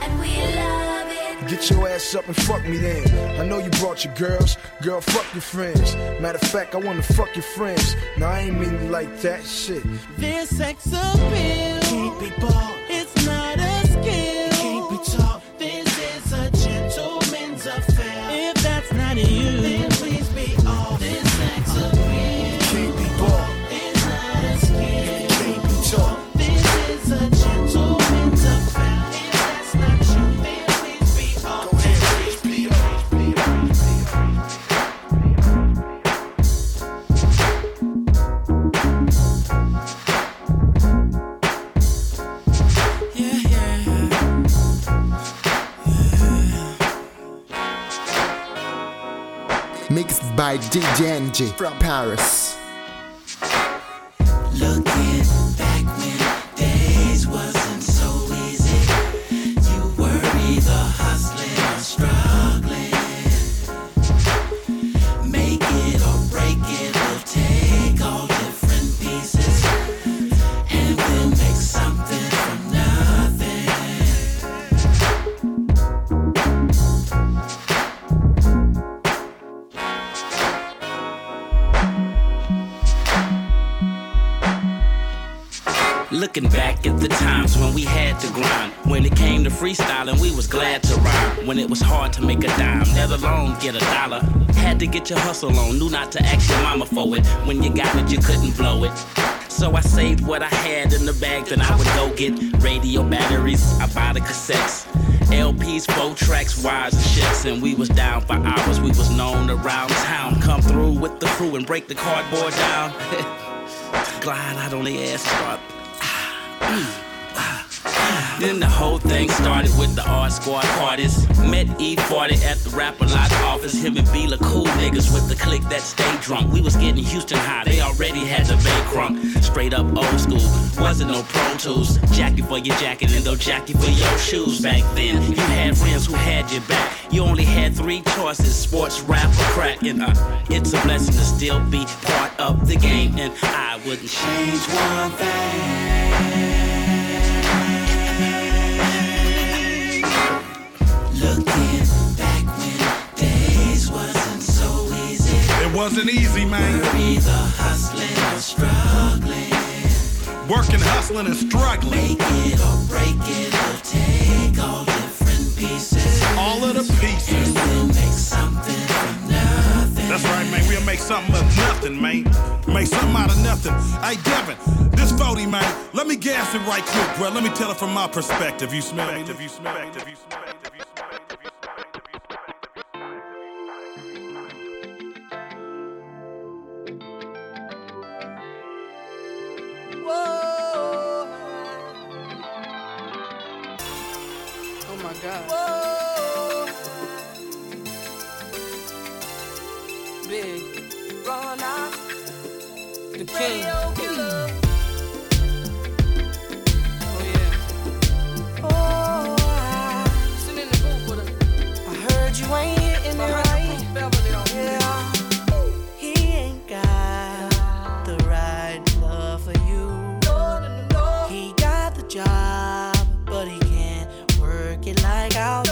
And we love it. Get your ass up and fuck me then. I know you brought your girls. Girl, fuck your friends. Matter of fact, I wanna fuck your friends. Now I ain't mean like that shit. This sex appeal can't be bought. By DJ from Paris. To make a dime, let alone get a dollar. Had to get your hustle on, knew not to ask your mama for it. When you got it, you couldn't blow it. So I saved what I had in the bag, then I would go get radio batteries. I buy the cassettes. LPs, four tracks, wires, and shits, and we was down for hours. We was known around town. Come through with the crew and break the cardboard down. Glide out on the ass start. Then the whole thing started with the art squad parties. Met E40 at the rapper lot office. Him and Beela cool niggas with the clique that stay drunk. We was getting Houston high, they already had the bay crunk. Straight up old school, wasn't no Pro Tools. Jackie for your jacket and no Jackie for your shoes. Back then, you had friends who had your back. You only had three choices sports, rap, or crack. And uh, it's a blessing to still be part of the game. And I wouldn't change one thing. It wasn't easy, man. We're either hustling or struggling. Working, hustling, and struggling. Make it or break it, we'll take all different pieces. All of the pieces. And we'll make something. That's right, man. We'll make something of nothing, man. Make something out of nothing. Hey, Devin, this 40, man. Let me gas it right quick, bro. Let me tell it from my perspective. You smell me? You smell me? You smell me? God. Whoa. Big. Ronald. The king. Mm. Oh, yeah. oh, I heard you ain't like out.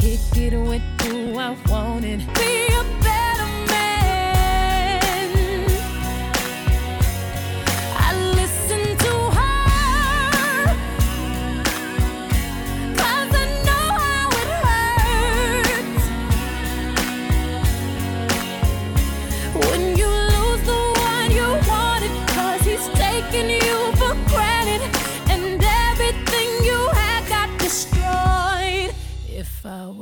kick it with who I wanted. Be a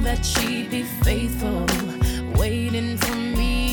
that she'd be faithful, waiting for me.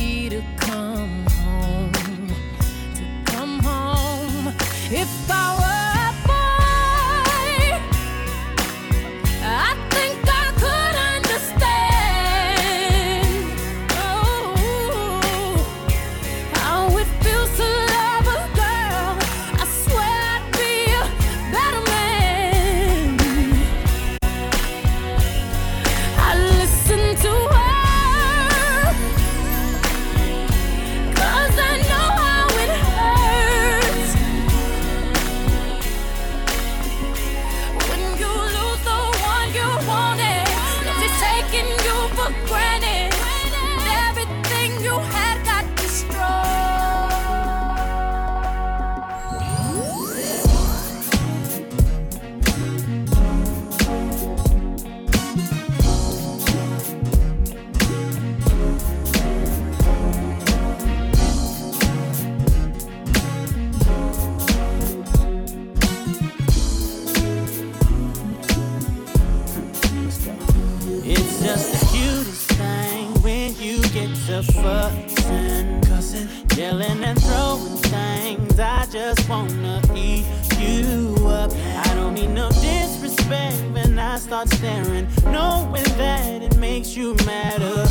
wanna eat you up. I don't mean no disrespect when I start staring, knowing that it makes you madder.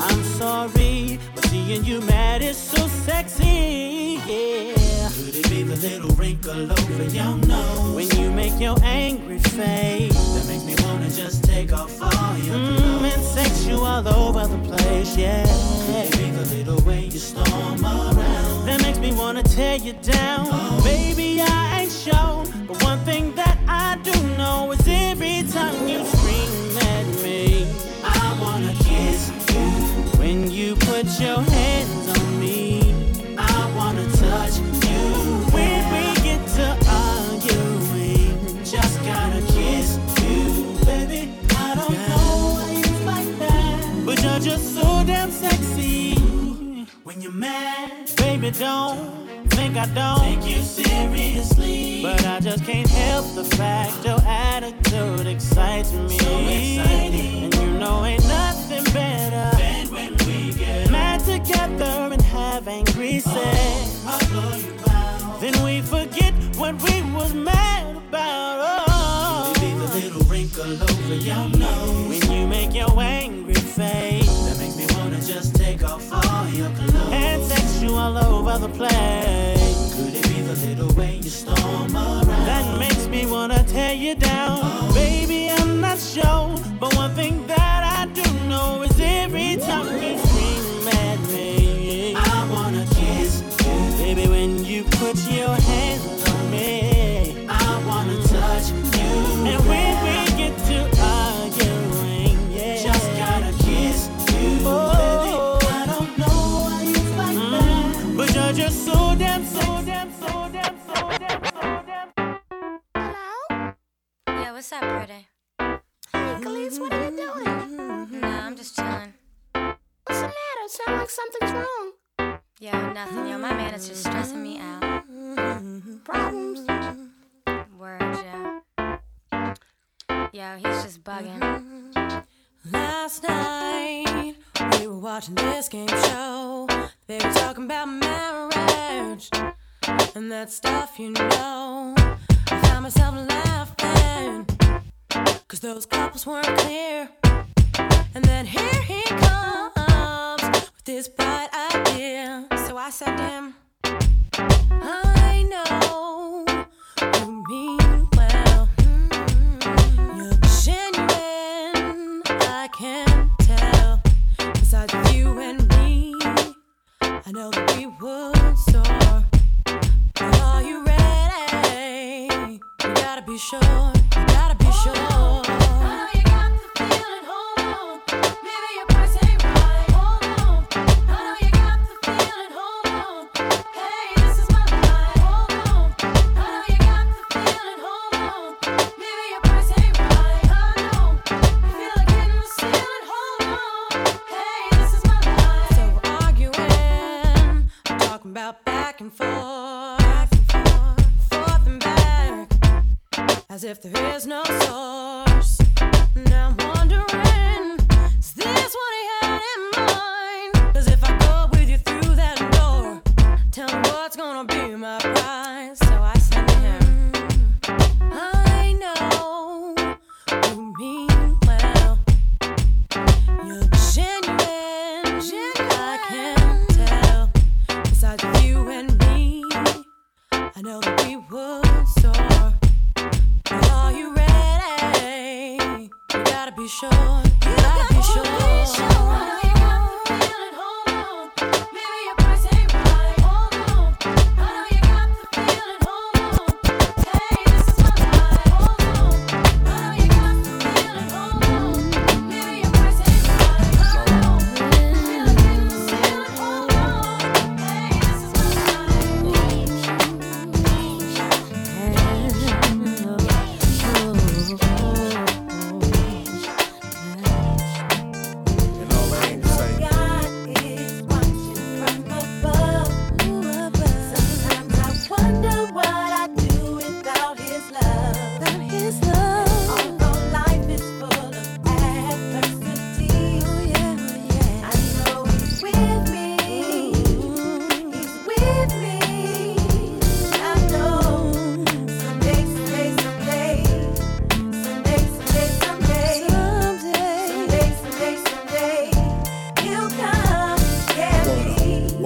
I'm sorry, but seeing you mad is so sexy, yeah. Could it be the little wrinkle over your nose? When you make your angry face, that makes me wanna just take off all your clothes. Mm, and sex you all over the place, yeah. You down. Baby, I ain't sure. But one thing that I do know is every time you scream at me, I wanna kiss you. When you put your hands on me, I wanna touch you. when we get to arguing, Just gotta kiss you, baby. I don't know why you like that. but you're just so damn sexy. When you're mad, Baby, don't think I don't. take you seriously. But I just can't help the fact your attitude excites me. So exciting. And you know ain't nothing better And when we get mad together and have angry oh, sex. I'll blow you. Then we forget what we was mad about. Oh. Be the little wrinkle over your nose? When you make your angry face That makes me wanna just take off all your clothes. and sex you all over the place. The way you storm around? That makes me wanna tear you down. Baby, I'm not sure. But one thing that I do know is every time you scream at me, I wanna kiss you. baby, when you put your hands what's up, pretty? Hey, Kelis, what are you doing? Nah, I'm just chilling. What's the matter? Sound like something's wrong. Yo, nothing. Yo, my man is just stressing me out. Problems? Word, yo. Yo, he's just bugging. Last night we were watching this game show. They were talking about marriage and that stuff, you know. I found myself laughing because those couples weren't clear. And then here he comes with this bright idea. So I said to him, I know you mean well. Mm-hmm. You're genuine, I can tell. Besides you and me, I know that we would soar. But are you ready? You gotta be sure. You gotta be sure. As if there is no source. Now I'm wondering, is this what he had in mind? 'Cause if I go with you through that door, tell me what's gonna be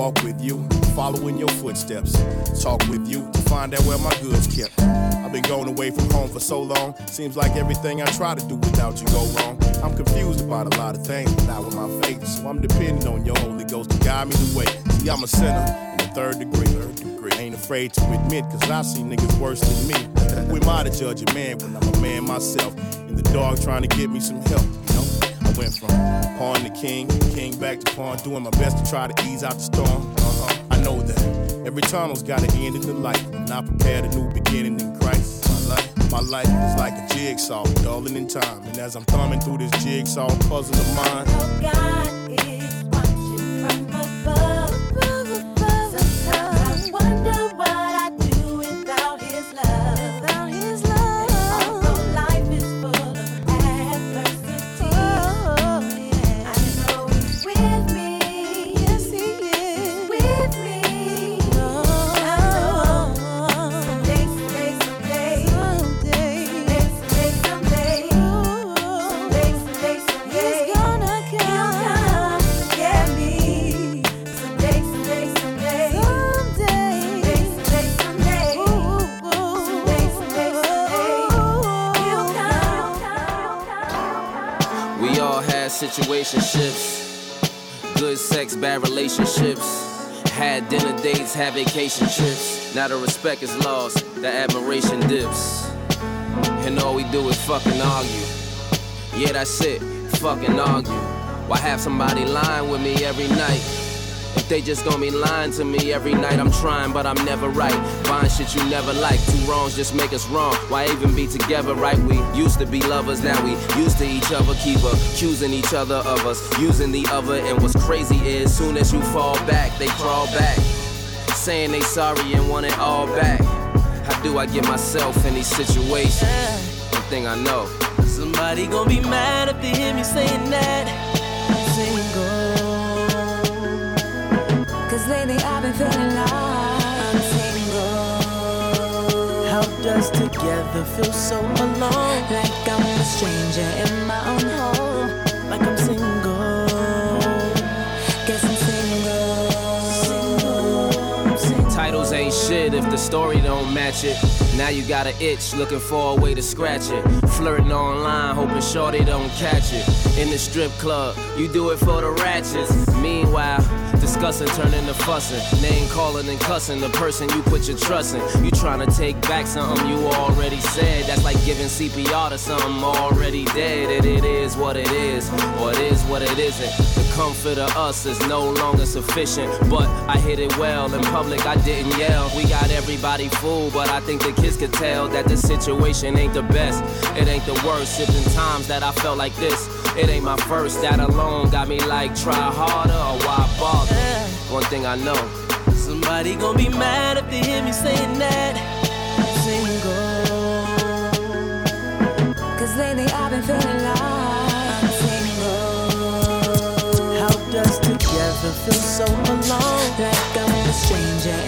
Walk with you, follow in your footsteps. Talk with you to find out where my goods kept. I've been going away from home for so long. Seems like everything I try to do without you go wrong. I'm confused about a lot of things, but not with my faith. So I'm depending on your Holy Ghost to guide me the way. See, I'm a sinner in the third degree. Third degree. Ain't afraid to admit, cause I see niggas worse than me. Who am I to judge a man when I'm a man myself? In the dark trying to get me some help, you know? I went from pawn to king, king back to pawn, doing my best to try to ease out the storm. Uh-huh. I know that every tunnel's got an end in the light, and I prepared a new beginning in Christ. My life, my life is like a jigsaw, dulling in time. And as I'm thumbing through this jigsaw puzzle of mine, God bad relationships. Had dinner dates, had vacation trips. Now the respect is lost, the admiration dips. And all we do is fucking argue. Yeah, that's it, fucking argue. Why have somebody lying with me every night? They just gonna be lying to me every night, I'm trying, but I'm never right. Buying shit you never like. Two wrongs just make us wrong. Why even be together, right? We used to be lovers, now we used to each other. Keep accusing each other of us, using the other. And what's crazy is, soon as you fall back, they crawl back. Saying they sorry and want it all back. How do I get myself in these situations? One thing I know. Somebody gonna be mad if they hear me saying that. I'm single. Cause lately I've been feeling like I'm single. Helped us together feel so alone. Like I'm a stranger in my own home. Like I'm single. Guess I'm single. Titles ain't shit if the story don't match it. Now you got an itch, looking for a way to scratch it. Flirting online, hoping shorty don't catch it. In the strip club, you do it for the ratchets. Meanwhile, discussing turn into fussing. Name calling and cussing the person you put your trust in. You trying to take back something you already said. That's like giving CPR to something already dead. It, it is what it is, or it is what it isn't. Comfort of us is no longer sufficient. But I hit it well in public, I didn't yell. We got everybody fooled, but I think the kids could tell that the situation ain't the best. It ain't the worst. If in times that I felt like this, it ain't my first. That alone got me like, try harder or why bother? One thing I know. Somebody gonna be mad if they hear me saying that. I'm single. Cause lately I've been feeling like feel so alone. Like I'm a stranger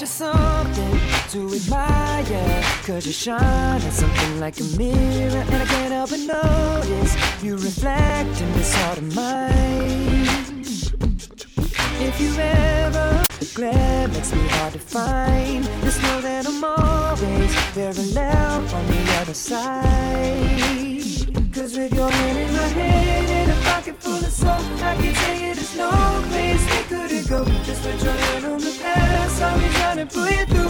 Aren't something to admire? Cause you shine at something like a mirror, and I can't help but notice you reflect in this heart of mine. If you ever glad makes me hard to find, just know that I'm always loud on the other side. Cause with your hand in my hand and a pocket full of soap, I can tell you there's no place we couldn't go. Just put your hand trying to pull through.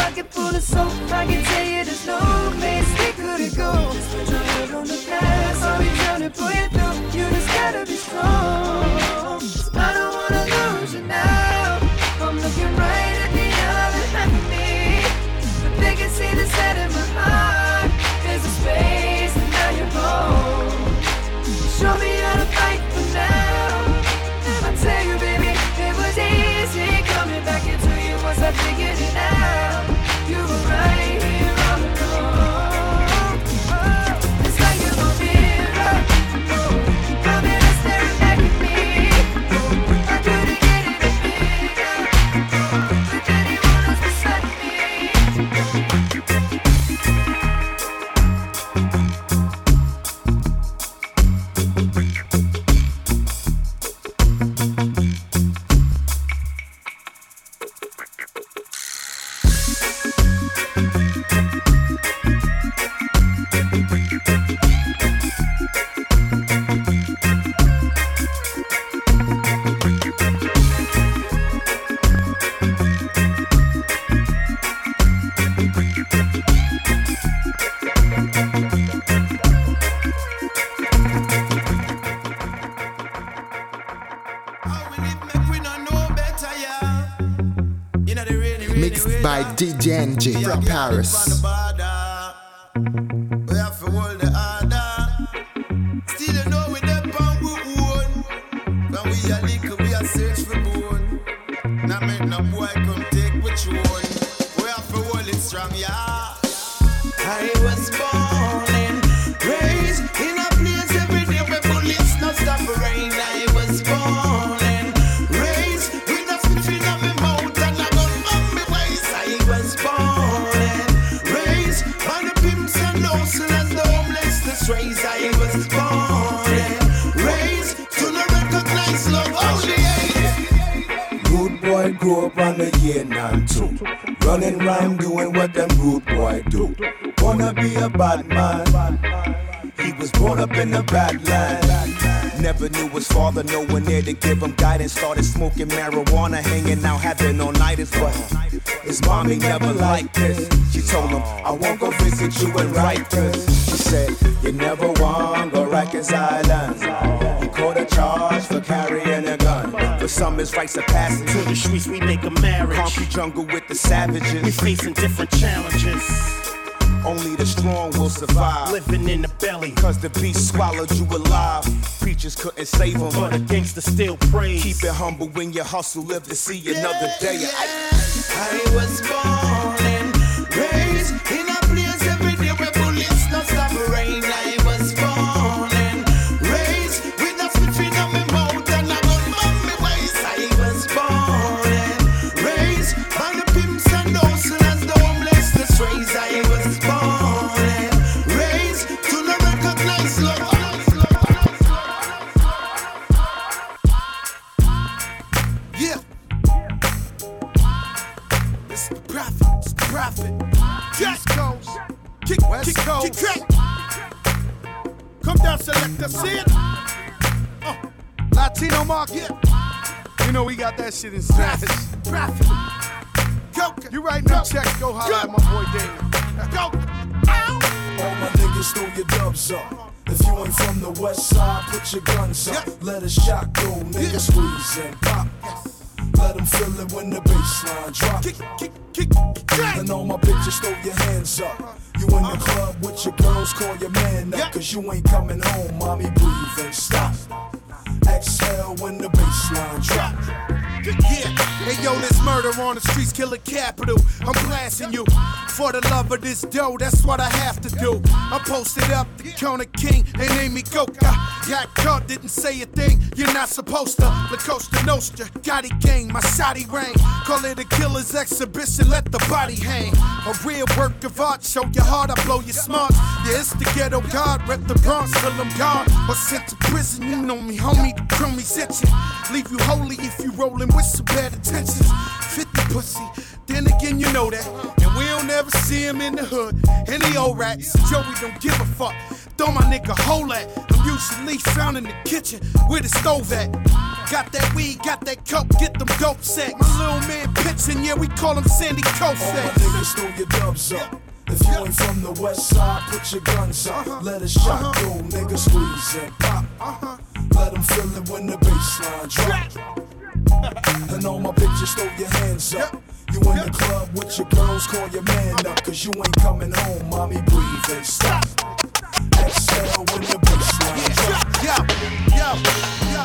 pocket full of soap, I can tell you there's no place we couldn't go. Just on the past, I'll be trying to pull you through. You just gotta be strong. I don't wanna lose you now. I'm looking right at the other half of me. But they can see the set in my heart. DJ from Paris. Him guidance. Started smoking marijuana, hanging out, having all nighters. But his mommy never liked this. She told him, I won't go visit you in Rikers. She said, You never want go Rikers Island. He caught a charge for carrying a gun. For some, his rights are passing. To the streets, we make a marriage. Concrete jungle with the savages. We facing different challenges. Only the strong will survive. Living in the belly. Cause the beast swallowed you alive. Preachers couldn't save him. But the gangster still prays. Keep it humble when you hustle, live to see another day. I was born and raised in this dough. That's what I have to do. I'm posted up, the corner king. They name me Goka. Got caught, didn't say a thing. You're not supposed to. La Costa Nostra, Gotti gang, my shoddy ring. Call it a killer's exhibition. Let the body hang. A real work of art. Show your heart, I blow your smarts. Yeah, it's the ghetto god. Rep the Bronx till I'm gone. Or sent to prison. You know me, homie. The crumbie's itching. Leave you holy if you rolling with some bad intentions. 50 pussy, then again, you know that. And we don't ever see him in the hood. Any old rats, Joey don't give a fuck. Throw my nigga hole at. I'm usually found in the kitchen where the stove at. Got that weed, got that coke, get them dope sacks. My little man pitching, yeah, we call him Sandy All my niggas throw your dubs up. If you ain't from the west side, put your guns up. Uh-huh. Let a shot uh-huh. go, nigga squeeze and pop. Uh-huh. Let them feel it when the baseline drop. And all my bitches throw your hands up. You in the club with your girls, call your man up. Cause you ain't coming home, mommy, breathe and stop. Exhale when the baseline drop. Yo, yo, yo.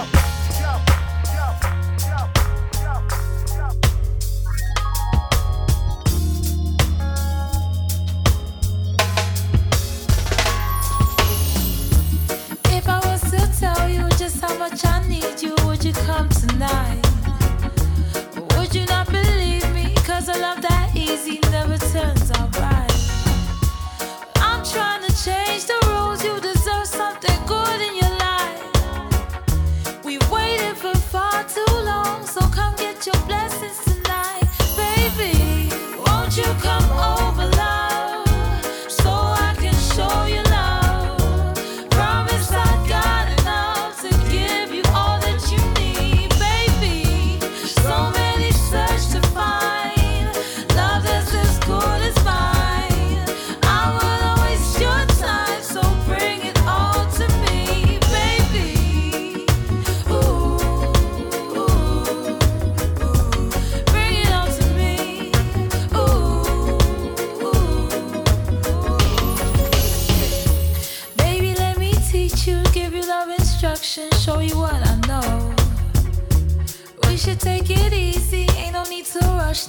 If I was to tell you just how much I need you, would you come tonight? Believe me? Cause a love that easy never turns out right. I'm trying to change the rules,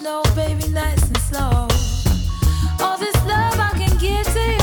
no, baby, nice and slow. All this love I can give to you,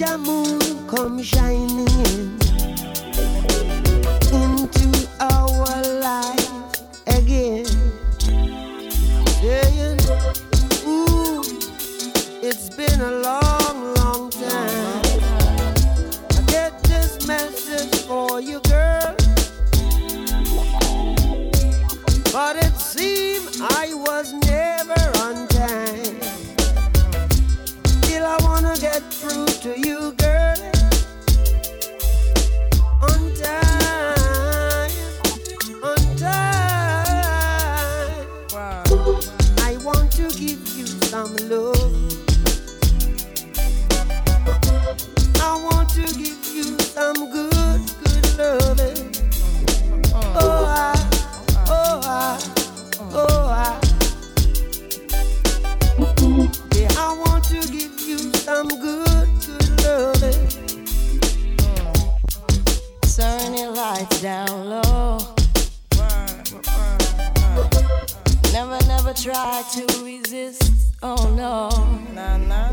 your moon come shining try to resist. Oh no. Nah, nah,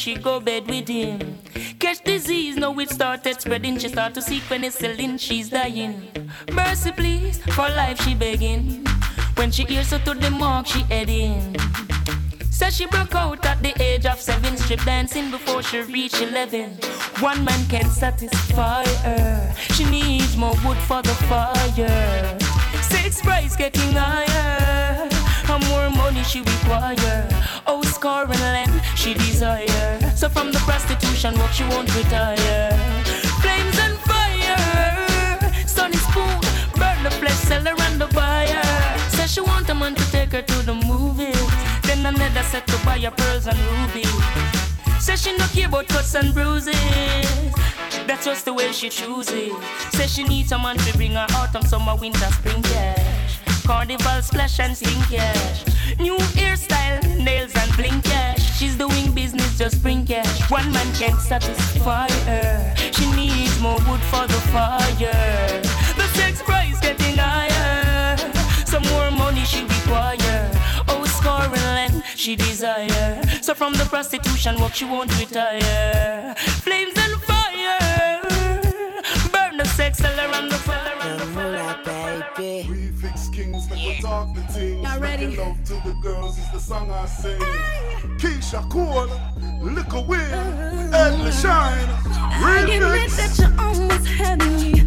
she go bed with him. Catch disease, now it started spreading. She start to seek penicillin, she's dying. Mercy, please, for life she begging. When she hears her to the mark, she heading. Says she broke out at the age of seven, strip dancing before she reached eleven. One man can't satisfy her. She needs more wood for the fire. Six price getting higher. And more money she require. Oh, score and land she desire. So from the prostitution work she won't retire. Flames and fire. Sunny spoon, burn the flesh seller and the buyer. Says she want a man to take her to the movies. Then another set to buy her pearls and rubies. Says she no care about cuts and bruises. That's just the way she chooses. Says she needs someone to bring her autumn, summer, winter, spring cash. Carnival splash and sing cash. New hairstyle, nails and bling cash. She's doing business, just bring cash. One man can't satisfy her. She needs more wood for the fire. The sex price getting higher. Some more money she require. Oh, scoring land she desire. So from the prostitution work she won't retire. Flames and fire. Burn the sex seller and the fire. The fire. baby. Refix kings, talk the things. Y'all ready? Love to the girls is the song I sing. Keyshia Cole, Liquor Will, uh-huh. Edna Shine. I admit that you almost had me.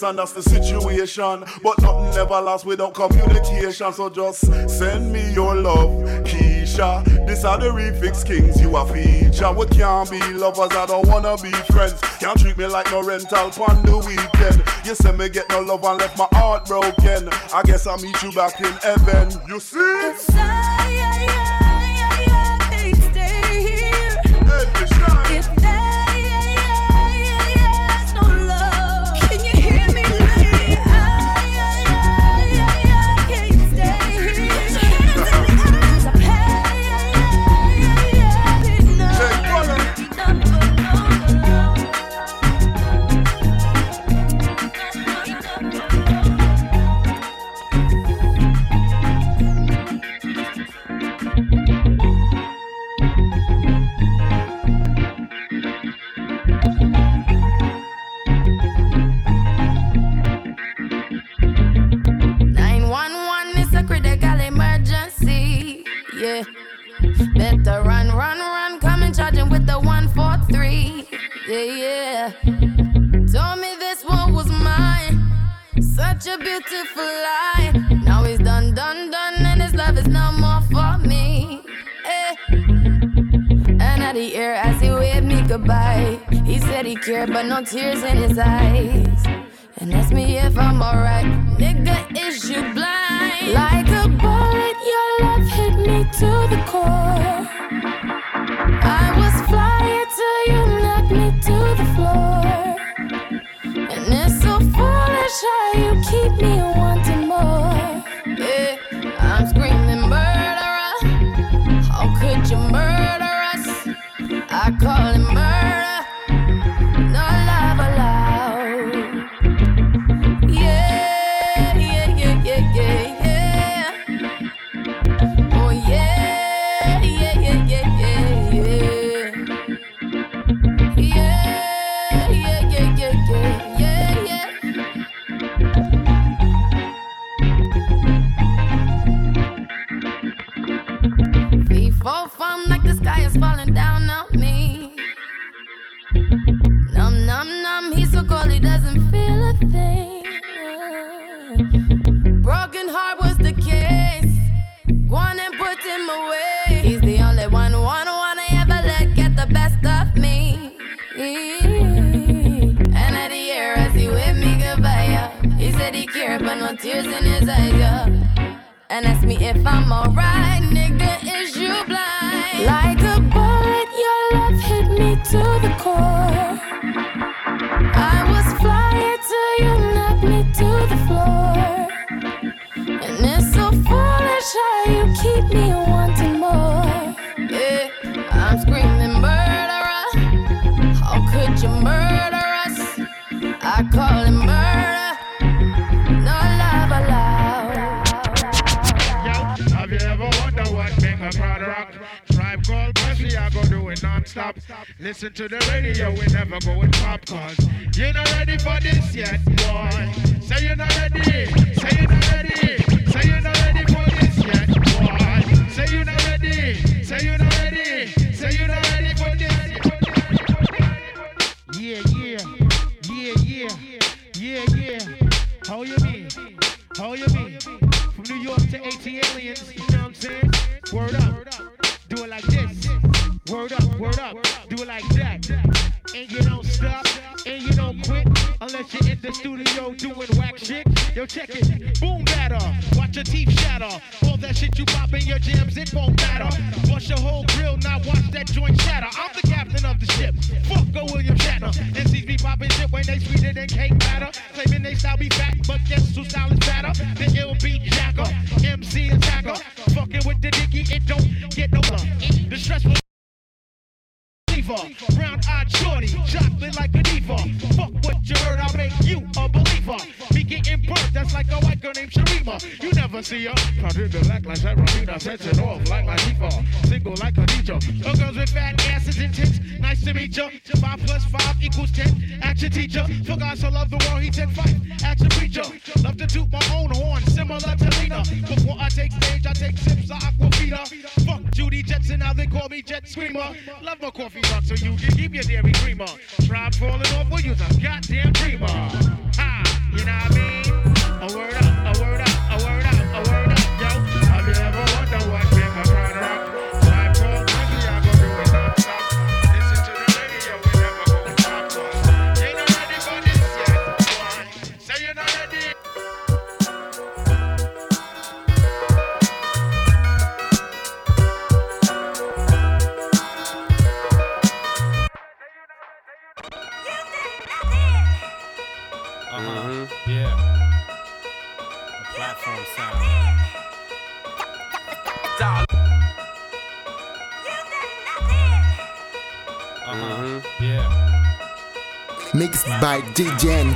text, and that's the situation. But nothing never lasts without communication. So just send me your love, Keyshia. This are the refix kings you are feature. We can't be lovers, I don't wanna be friends. Can't treat me like no rental on the weekend. You say me get no love and left my heart broken. I guess I'll meet you back in heaven. You see?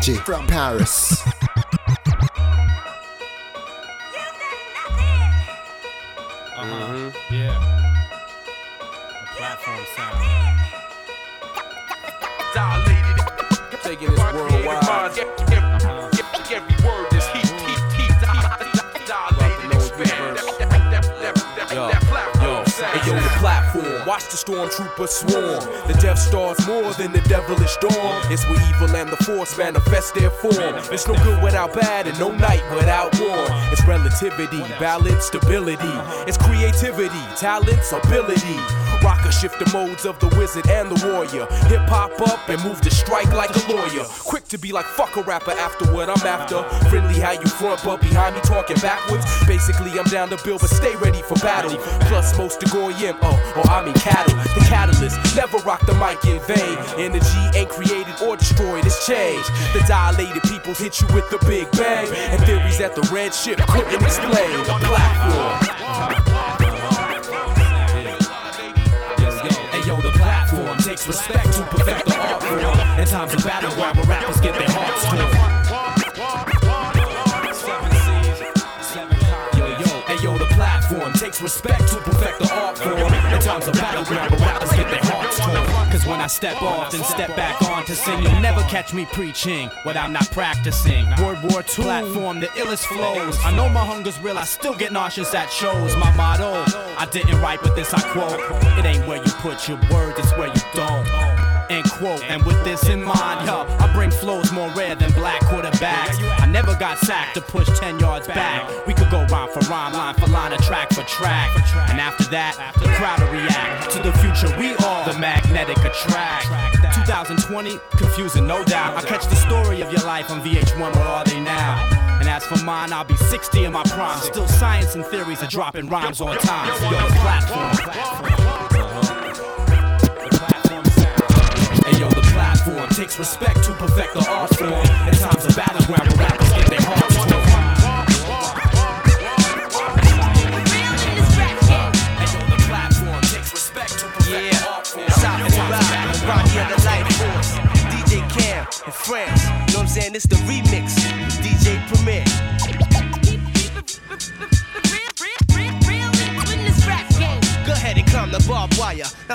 DJ from Paris. Uh-huh. Yeah. A platform sound. Taking this worldwide. Every word is heat, heat, heat. Dilated, expand. Yo, yo, hey yo, the platform. Watch the stormtroopers swarm. Manifest their form. It's no good without bad and no night without war. It's relativity, balance, stability. It's creativity, talents, ability. Rakaa shift the modes of the wizard and the warrior. Hip hop up and move to strike like a lawyer. Quick to be like fuck a rapper after what I'm after. Friendly how you front, but behind me talking backwards. Basically, I'm down to build, but stay ready for battle. Plus, most to go in, oh, uh, or I mean cattle. The catalyst never rock the mic in vain. Energy ain't created or destroyed, it's changed. The dilated people hit you with the big bang. And theories that the red shift couldn't explain. The platform. Hey yo, the platform takes respect to perfect the art form. In times of battleground where rappers get their hearts torn. Yo, yo, hey yo, the platform takes respect to perfect the art form. In times of battleground where rappers I step off and step back on to sing, you'll never catch me preaching what I'm not practicing. World War II platform, the illest flows. I know my hunger's real, I still get nauseous at shows. My motto, I didn't write, but this I quote. It ain't where you put your words, it's where you don't. Quote. And with this in mind, yo, I bring flows more rare than black quarterbacks. I never got sacked to push 10 yards back. We could go rhyme for rhyme, line for line, a track for track. And after that, the crowd will react to the future we are, the magnetic attract. 2020, confusing, no doubt. I catch the story of your life on VH1, where are they now? And as for mine, I'll be 60 in my prime. Still, science and theories are dropping rhymes on time. Yo, the platform. Yo, the platform takes respect to perfect the art form. In times of battleground where rappers get their hearts torn. Hey yo, the platform takes respect to perfect the art form. Top of the ride, Ronnie of the Light Force, DJ Cam in France. You know what I'm saying? It's the remix, DJ Premier.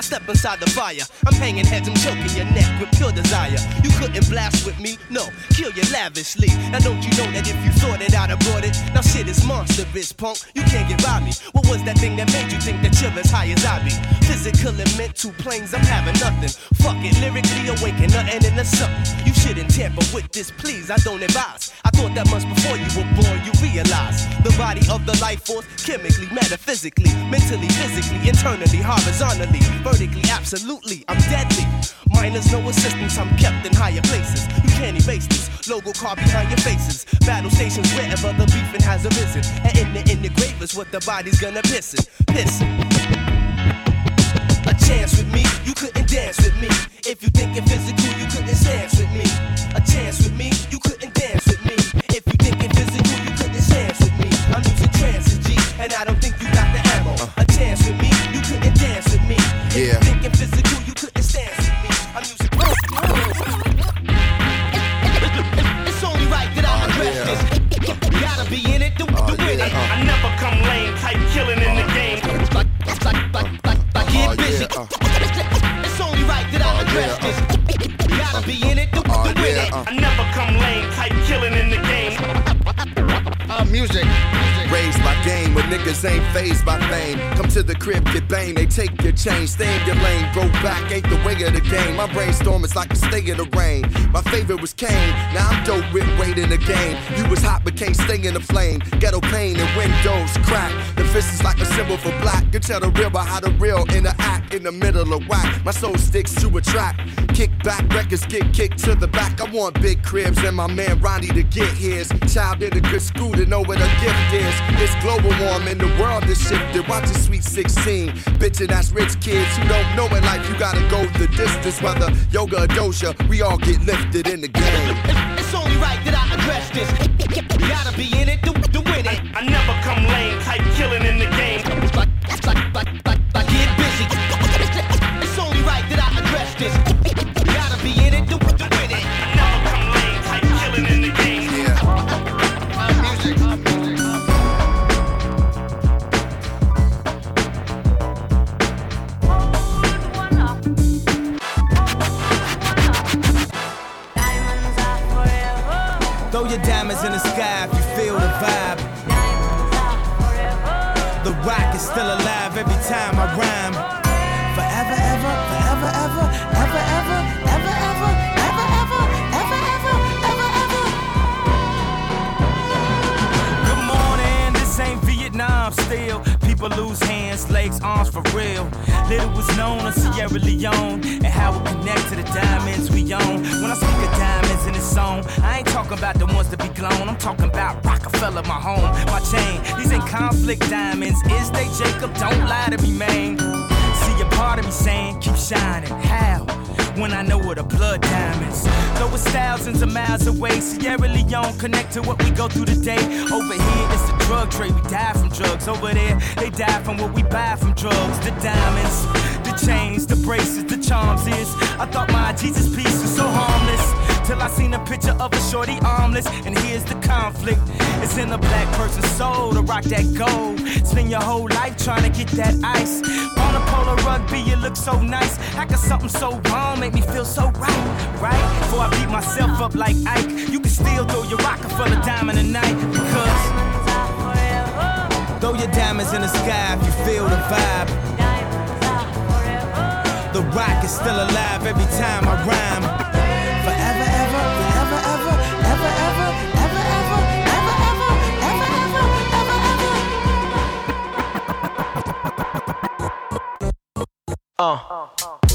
Now step inside the fire. I'm hanging heads, I'm choking your neck with pure desire. You couldn't blast with me, no, kill you lavishly. Now don't you know that if you thought it, I'd have brought it. Now shit is monstrous, punk. You can't get by me. What was that thing that made you think that you're as high as I be? Physical and mental planes, I'm having nothing. Fuck it, lyrically awaken, nothing in the something. You shouldn't tamper with this, please. I don't advise. I thought that much before you were born. You realize the body of the life force, chemically, metaphysically, mentally, physically, internally, horizontally, vertically, absolutely. I'm deadly. Miners, no assistance, I'm kept in higher places. You can't erase this logo car behind your faces. Battle stations wherever the beefing has arisen. And in the, in the grave is what the body's gonna piss in. Piss. A chance with me, you couldn't dance with me. If you thinking physical, you couldn't dance with me. A chance with me, you couldn't dance with me. If you thinking right that I. Gotta be in it to, to win it. Uh. I never come lame, type killing in the game. Uh, music. Raise my game when niggas ain't phased by fame. Come to the crib, get bang, they take your chain, stay in your lane, grow back, ain't the way of the game. My brainstorm is like a stay in the rain. My favorite was Kane, now I'm dope with weight in the game. You was hot but can't stay in the flame. Ghetto pain and windows crack. The fist is like a symbol for black. You tell the real by how the real interact in the middle of whack. My soul sticks to a track. Kick back, records get kicked to the back. I want big cribs and my man Ronnie to get his. Child in a good school to know what a gift is. It's global warming, the world is shifted. Watch it, sweet 16. Bitchin' that's rich kids who don't know in life. You gotta go the distance, whether yoga or doja. We all get lifted in the game. It's only right that I address this. Gotta be in it to, to win it. I never come lame, type killing in the legs, arms for real. Little was known of Sierra Leone and how it connect to the diamonds we own. When I speak of diamonds in this song, I ain't talking about the ones that be glown. I'm talking about Rockefeller, my home, my chain. These ain't conflict diamonds. Is they Jacob? Don't lie to me, man. Part of me saying, keep shining. How? When I know what a blood diamonds. Though it's thousands of miles away, Sierra Leone connect to what we go through today. Over here, it's the drug trade. We die from drugs. Over there, they die from what we buy from drugs. The diamonds, the chains, the braces, the charms is. I thought my Jesus piece was so harmless. Till I seen a picture of a shorty armless. And here's the conflict. It's in a black person's soul to rock that gold. Spend your whole life trying to get that ice. On a polo rugby, you look so nice. How could something so wrong make me feel so right? Right? Before I beat myself up like Ike, you can still throw your Rockefeller diamond tonight. Because throw your diamonds in the sky if you feel the vibe. The rock is still alive every time I rhyme. Uh. uh, uh.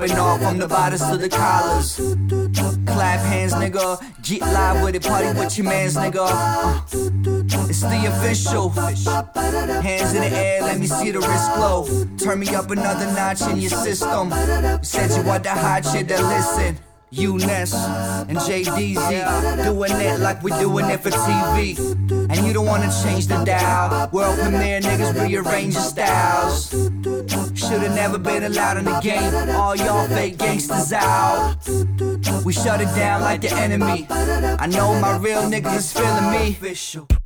Popping off from the bodies to the collars. Clap hands, nigga, get live with it, party with your mans, nigga. It's the official. Hands in the air, let me see the wrist glow. Turn me up another notch in your system. You Said you want the hot shit, then listen. Eunice and JDZ doing it like we doing it for TV. And you don't wanna change the dial. World premiere niggas rearrange your styles. Should've never been allowed in the game. All y'all fake gangsters out. We shut it down like the enemy. I know my real niggas is feeling me.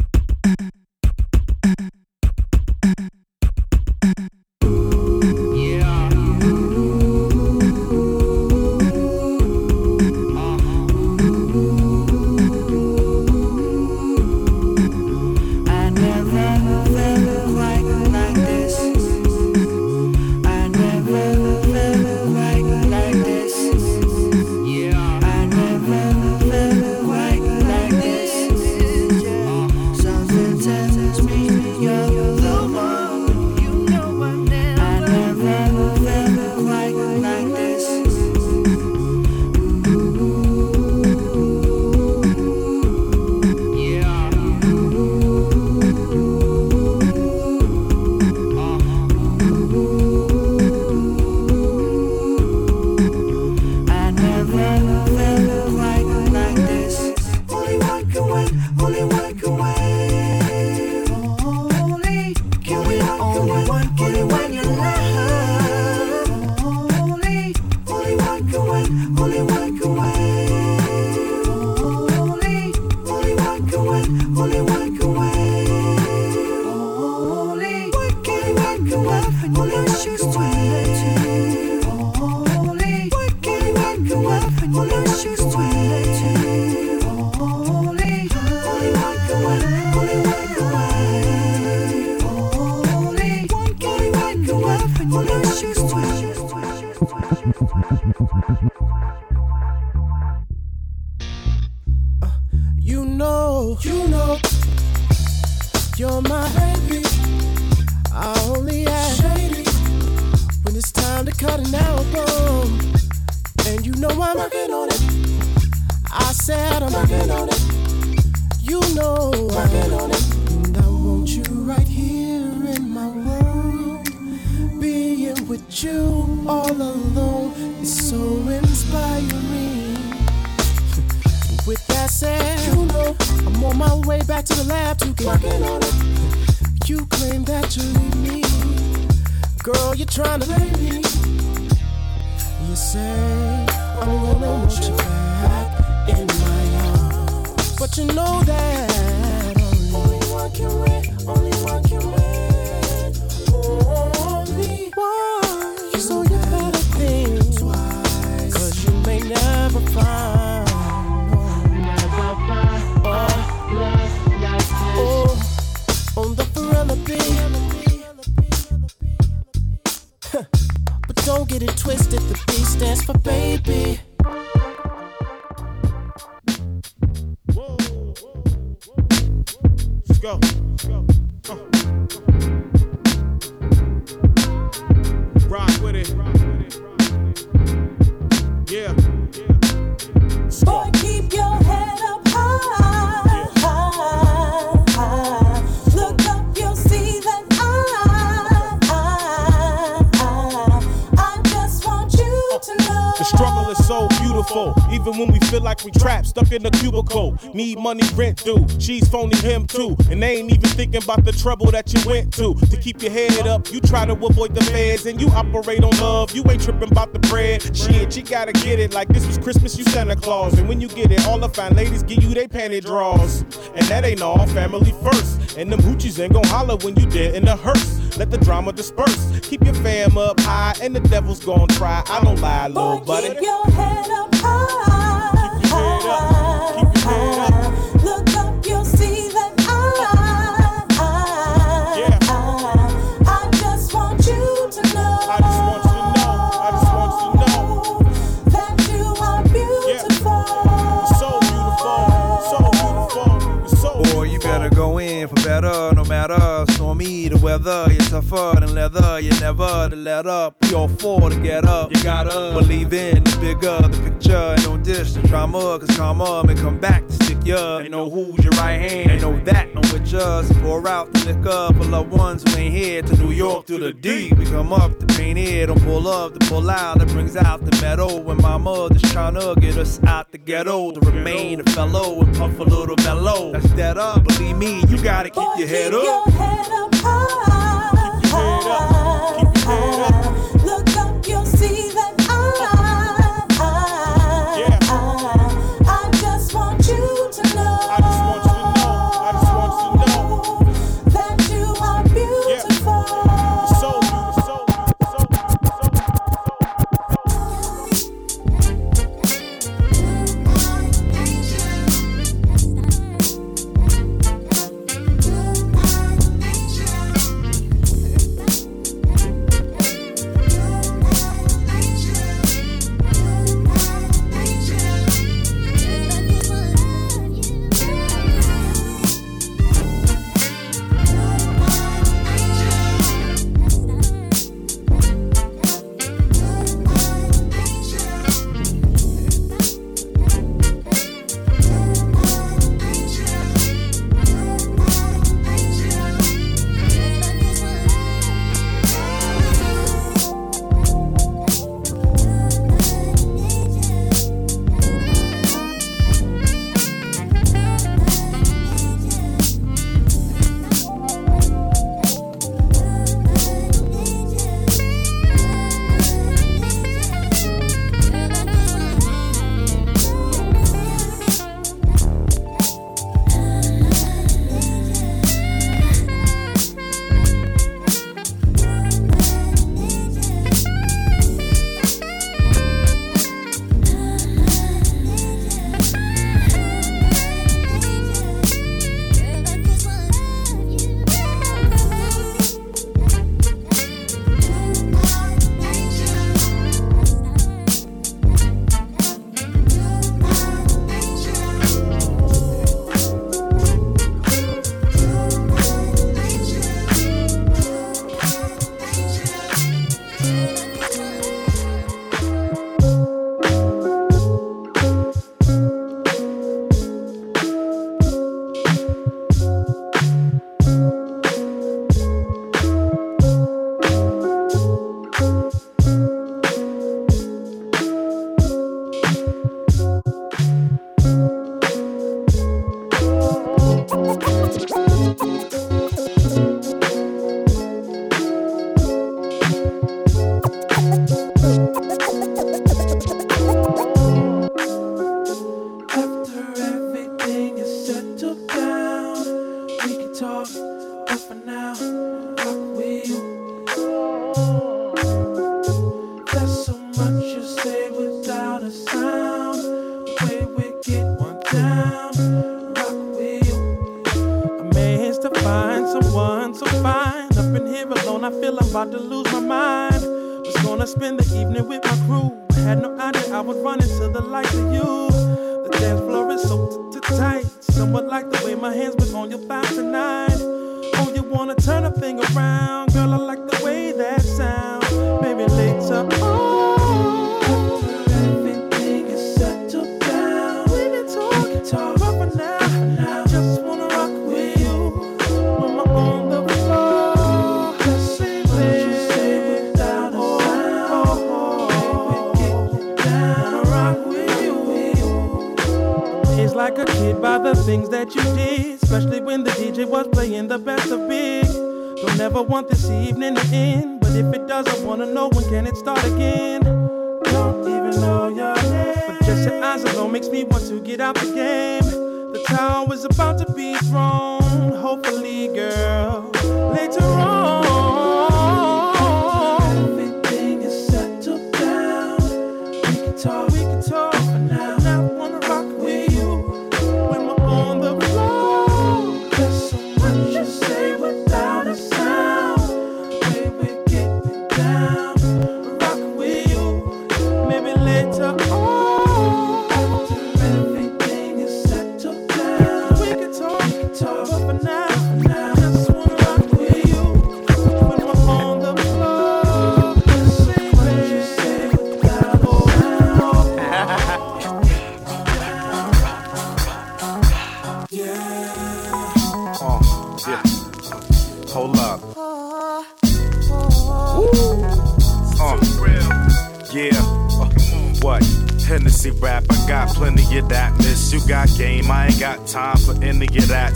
Stuck in a cubicle. Need money, rent due. She's phoning him too, and they ain't even thinking about the trouble that you went to. To keep your head up, you try to avoid the feds, and you operate on love. You ain't tripping about the bread. Shit, you gotta get it like this was Christmas, you Santa Claus. And when you get it, all the fine ladies give you they panty draws. And that ain't all, family first. And them hoochies ain't gon' holler when you dead in the hearse. Let the drama disperse. Keep your fam up high, and the devil's gon' try. I don't lie, little buddy. Keep your head up you never to let up. You're four to get up. You gotta believe in the bigger, the picture. Ain't no dish the drama, cause karma may come back to stick you. Ain't no who's your right hand, Ain't no that, no with us. Pour out the liquor for loved ones who ain't here. To New York, to the D. We come up to paint it. don't pull up, to pull out. That brings out the metal. When my mother's trying to get us out the ghetto, to remain a fellow and puff a little mellow. That's that up, believe me, you gotta keep Boy, your head up. Your head up.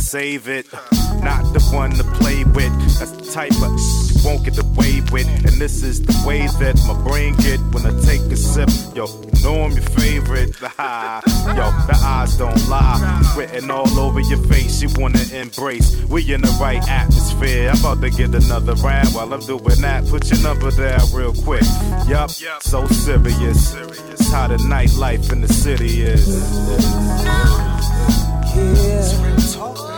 Save it. Not the one to play with. That's the type of you won't get away with. And this is the way that my brain get when I take a sip. Yo, know I'm your favorite. Yo, the eyes don't lie. Written all over your face, you wanna embrace. We in the right atmosphere. I'm about to get another round while I'm doing that. Put your number down real quick. Yup, so serious. It's how the nightlife in the city is. It's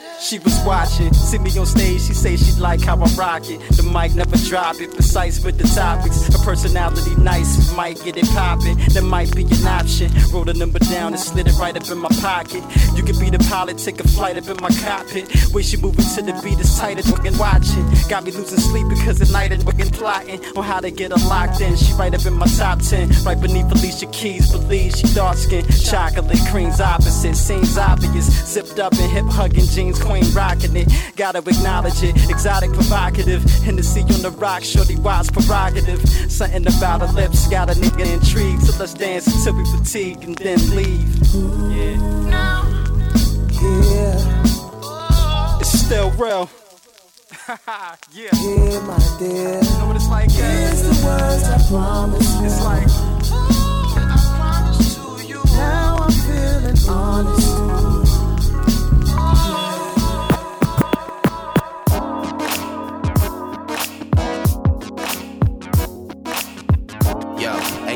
She was watching, see me on stage. She say she like how I rock it. The mic never drop it, precise with the topics. Her personality nice, might get it poppin'. That might be an option. Wrote a number down and slid it right up in my pocket. You could be the pilot, take a flight up in my cockpit. Way she moving to the beat is tighter, fucking watching. Got me losing sleep because at night I'm fucking plotting on how to get her locked in. She right up in my top ten, right beneath Alicia Keys. Believe she dark skin, chocolate creams opposite. Seems obvious, zipped up in hip hugging jeans, queen rocking it. Gotta acknowledge it, exotic, provocative. And to see you on the rock, shorty wise prerogative. Something about her lips got a nigga intrigued. So let's dance until we fatigue and then leave. Yeah. Yeah. It's still real. yeah. Yeah, my dear. You know what it's like? Yeah. Here's the words I promise you. It's like. Oh, now I'm feeling honest.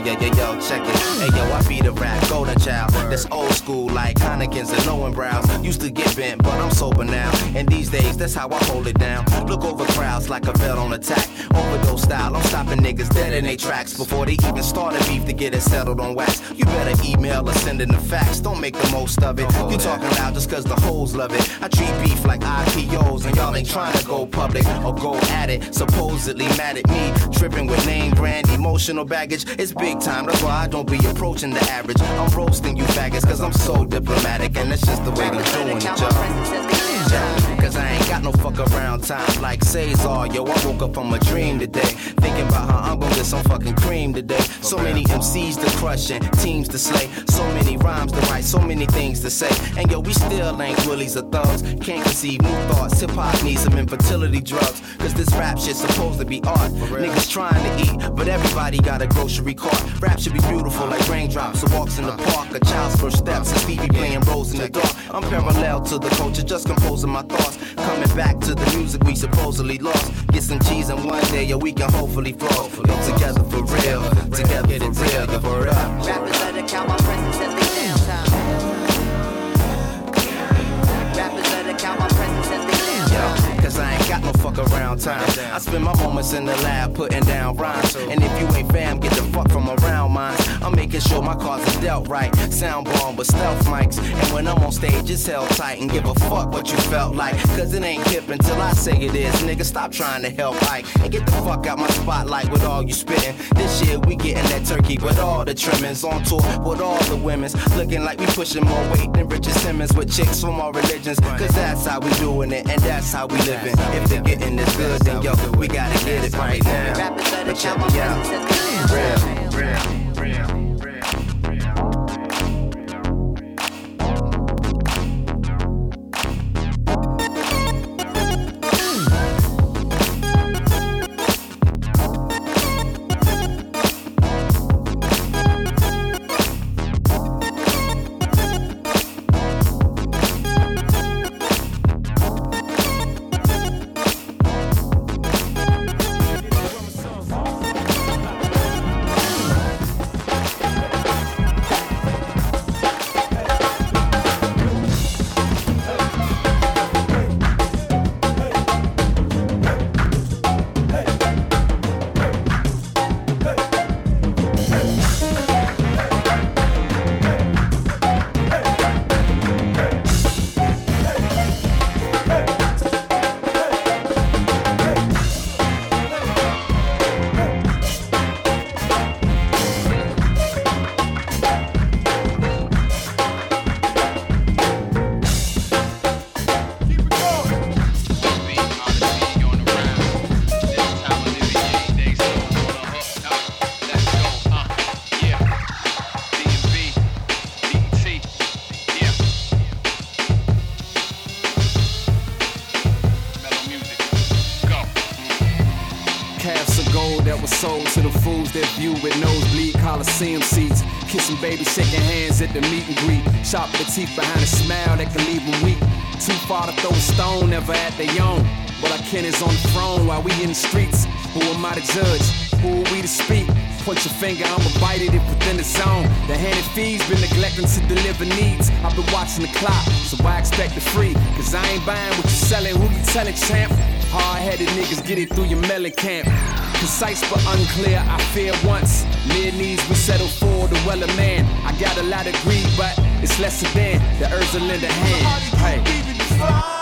Yo, yo yo check it. Hey yo, I be the rap golden child. That's old school like Heineken's and Lowenbraus. Used to get bent, but I'm sober now. And these days, that's how I hold it down. Look over crowds like a vet on attack. Overdose style, I'm stopping niggas dead in their tracks before they even start a beef to get it settled on wax. You better email or send in the facts. Don't make the most of it. You talking loud just cause the hoes love it. I treat beef like IPOs, and y'all ain't trying to go public or go at it. Supposedly mad at me, tripping with name brand emotional baggage. It's big time, that's why I don't be approaching the average. I'm roasting you faggots cause I'm so diplomatic, and that's just the way they doing it, y'all. Cause I ain't got no fuck around time like Cesar. Yo, I woke up from a dream today. Thinking about how I'm gonna get some fucking cream today. So many MCs to crush and teams to slay. So many rhymes to write, so many things to say. And yo, we still ain't willies or thugs. Can't conceive new thoughts. Hip hop needs some infertility drugs. Cause this rap shit's supposed to be art. Niggas trying to eat, but everybody got a grocery cart. Rap should be beautiful like raindrops or walks in the park. A child's first steps and Stevie playing roles in the dark. I'm parallel to the culture, just composing my thoughts. Coming back to the music we supposedly lost. Get some cheese and one day, yo, we can hopefully floss. Yo, together for real, together for real, word up. Rappers let it count my presence as they downtime. Rappers let it count my presence as they downtime. Yo, cause I ain't no fuck around time. I spend my moments in the lab putting down rhymes. And if you ain't fam, get the fuck from around mine. I'm making sure my cards are dealt right. Sound bomb with stealth mics. And when I'm on stage, it's held tight and give a fuck what you felt like. Cause it ain't hip until I say it is. Nigga, stop trying to help Ike. And get the fuck out my spotlight with all you spitting. This year we getting that turkey with all the trimmings. On tour with all the women's. Looking like we pushing more weight than Richard Simmons with chicks from all religions. Cause that's how we doing it and that's how we living. If they're getting this good, then yo, we gotta get it right now. Rappers let it But check me out. presence as they downtime. Real, real, sharp the teeth behind a smile that can leave them weak. Too far to throw a stone, never at their own. But our kin is on the throne while we in the streets. Who am I to judge? Who are we to speak? Point your finger, I'ma bite it if within the zone. The hand it feeds been neglecting to deliver needs. I've been watching the clock, so I expect the free. Cause I ain't buying what you're selling, who you telling, champ? Hard headed niggas get it through your melon camp. Precise but unclear, I fear once. Mere needs we settle for the well of man. I got a lot of greed, but it's lesser than the Ursulinda hand. Hey.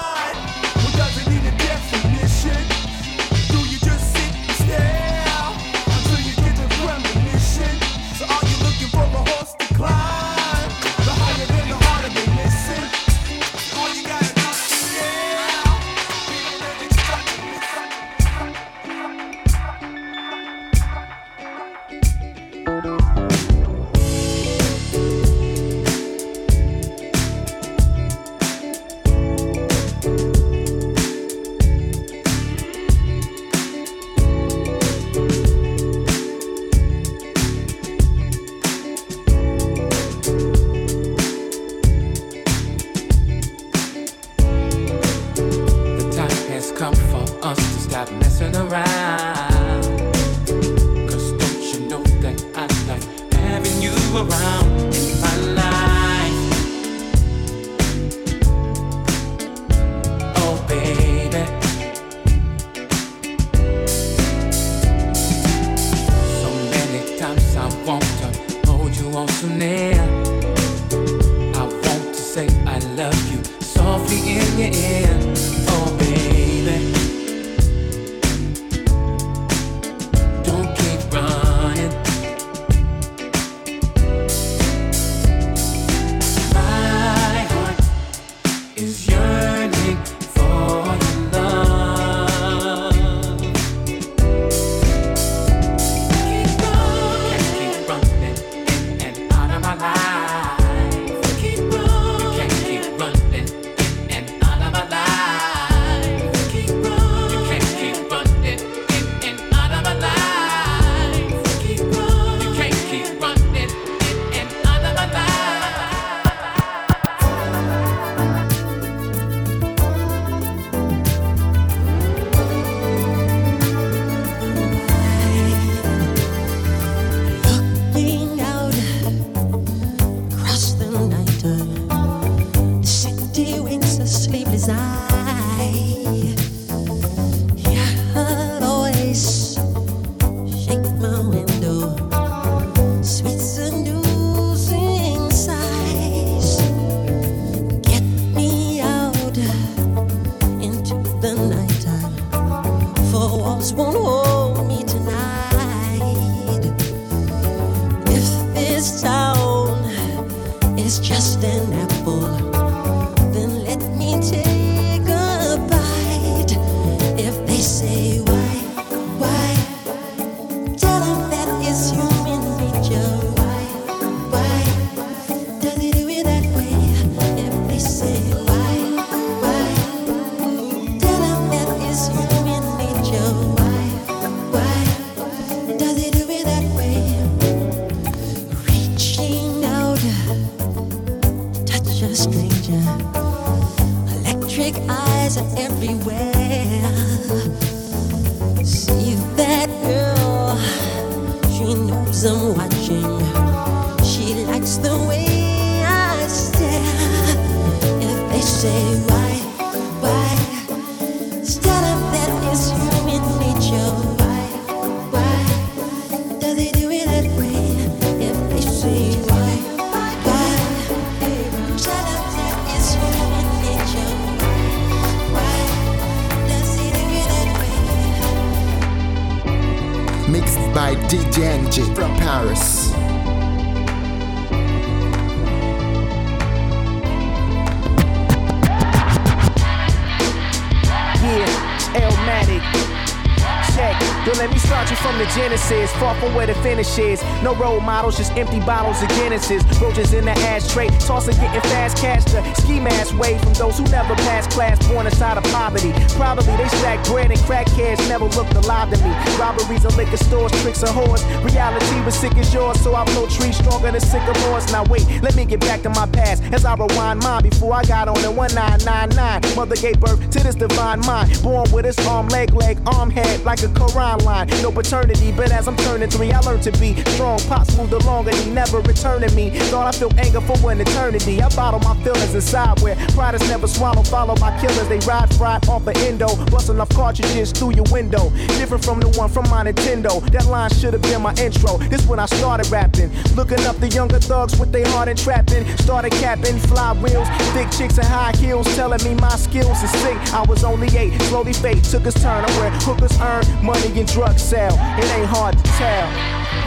From where finish is. No role models, just empty bottles of Guinnesses. Roaches in the ashtray, tossing getting fast cash. The ski mask way from those who never passed class, born inside of poverty. Probably they stack bread and crack kids never looked alive to me. Robberies of liquor stores, tricks of whores. Reality was sick as yours, so I blow trees stronger than sycamores. Now wait, let me get back to my past as I rewind mine before I got on the 1999. Mother gave birth to this divine mind, born with its arm, leg, leg, arm, head like a Quran line. No paternity, but as I'm turning three, I learned to be strong. Pops moved along and he never returned to me. Thought I feel anger for an eternity. I bottle my feelings inside where pride is never swallowed, followed by killers. They ride fried off an endo, busting off cartridges through your window. Different from the one from my Nintendo. That line should have been my intro. This when I started rapping. Looking up the younger thugs with their heart and trapping. Started capping, fly wheels, thick chicks and high heels, telling me my skills is sick. I was only eight, slowly fate took its turn. I'm where hookers earn money and drugs sell. It ain't hard to tell.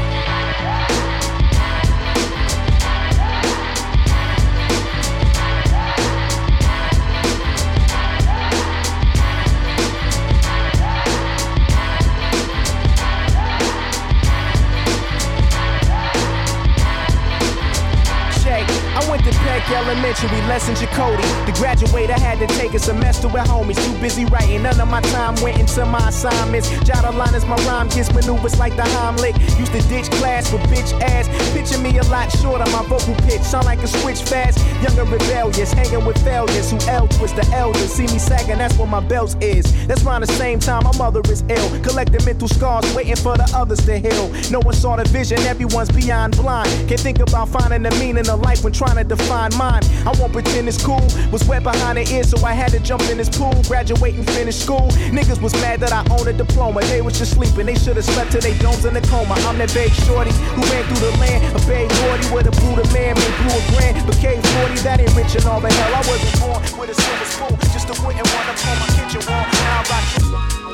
Peck Elementary, lesson Jacody. To graduate, I had to take a semester with homies. Too busy writing, none of my time went into my assignments. Jot liners, my rhyme gets maneuvers like the Heimlich. Used to ditch class with bitch ass. Picture me a lot shorter, my vocal pitch sound like a switch fast. Younger rebellious, hanging with failures who L twist the elders. See me sagging, that's what my belt is. That's around the same time my mother is ill. Collecting mental scars, waiting for the others to heal. No one saw the vision, everyone's beyond blind. Can't think about finding the meaning of life when trying to define I won't pretend it's cool. Was wet behind the ears, so I had to jump in this pool. Graduate and finish school. Niggas was mad that I owned a diploma. They was just sleeping. They should have slept till they domes in the coma. I'm that big shorty who ran through the land. A big shorty with a Buddha man, made blue a grand. Became 40, that ain't rich and all the hell. I wasn't born with a silver spoon. Just a wooden one up on my kitchen wall. Now I rock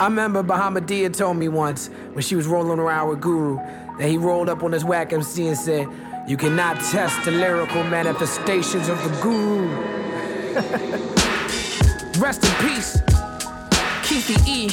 I remember Bahamadia told me once when she was rolling around with Guru that he rolled up on his whack MC and said, You cannot test the lyrical manifestations of the Guru. Rest in peace, Keithy E.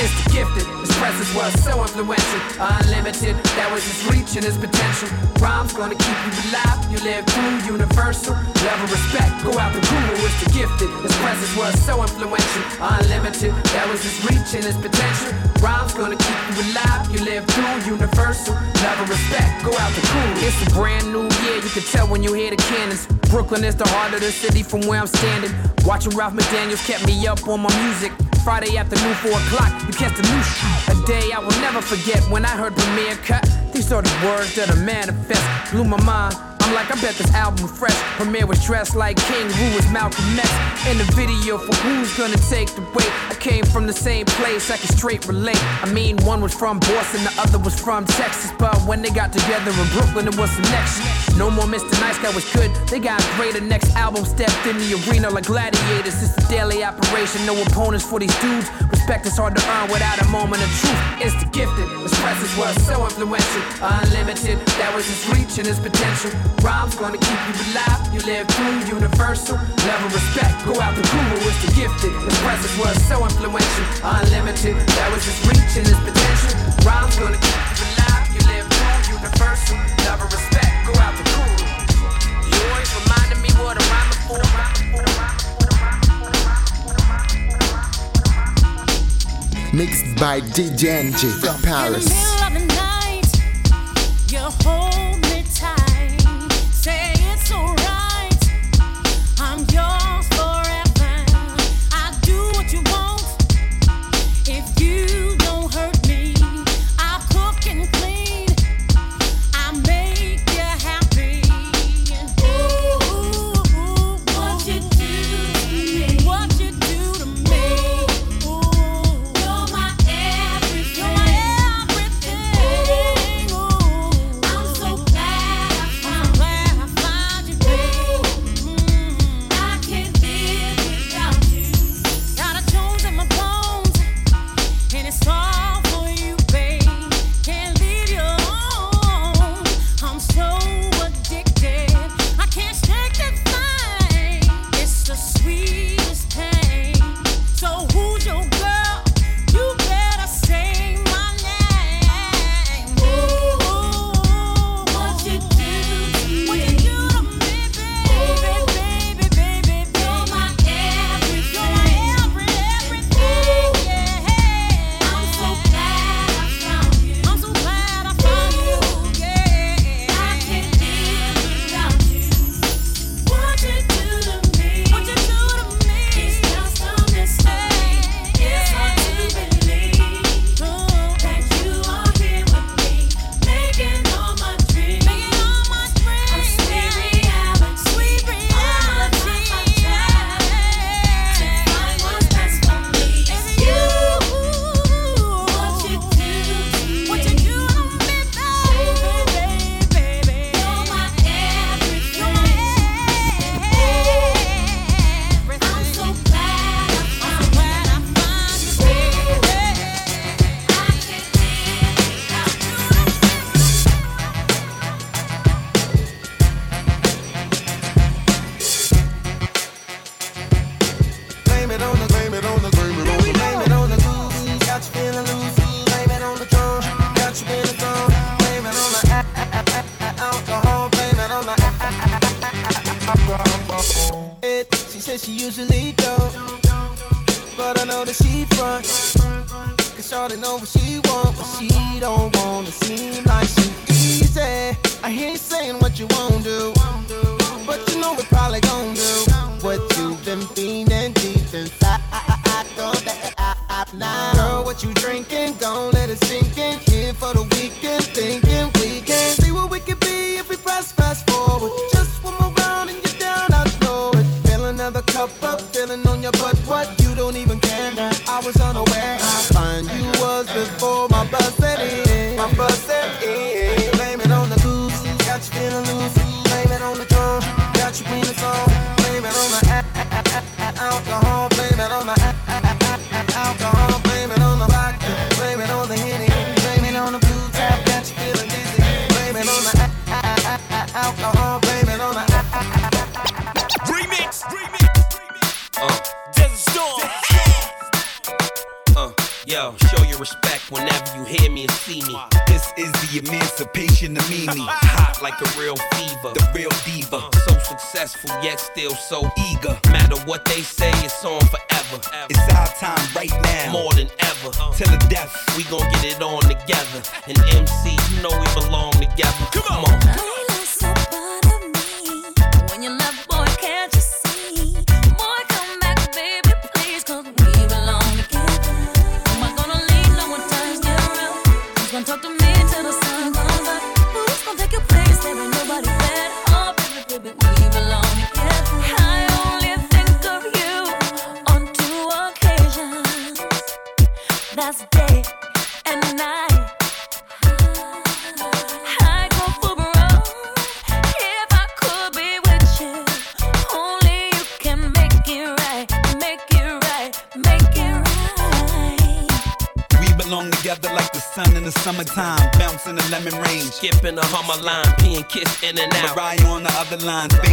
It's the gifted, presence was so influential, unlimited. That was his reach and his potential. Rhymes gonna keep you alive. You live through universal love and respect. Go out the guru, it's the gifted. His presence was so influential, unlimited. That was his reach and his potential. Rhymes gonna keep you alive. You live through universal love and respect. Go out the cool. It's a brand new year. You can tell when you hear the cannons. Brooklyn is the heart of the city from where I'm standing. Watching Ralph McDaniels kept me up on my music. Friday afternoon, 4 o'clock, you catch the new shit. A day I will never forget when I heard Premier cut. These are the words that are manifest. Blew my mind. I'm like, I bet this album fresh. Premier was dressed like King, who was Malcolm X. In the video for who's gonna take the weight. I came from the same place, I can straight relate. I mean, one was from Boston, the other was from Texas. But when they got together in Brooklyn, it was the next. No more Mr. Nice Guy was good. They got greater. Next album stepped in the arena like gladiators. It's a daily operation, no opponents for these dudes. Respect is hard to earn without a moment of truth. It's the gifted. His presence was so influential, unlimited. That was his reach and his potential. Rhymes gonna keep you alive. You live through universal love and respect. Go out the guru. It's the gifted. His presence was so influential, unlimited. That was his reach and his potential. Rhymes gonna keep you alive. You live through universal love and respect. Go out the guru. You always reminded me what a rhyme is for. Mixed by DJ NG from Paris.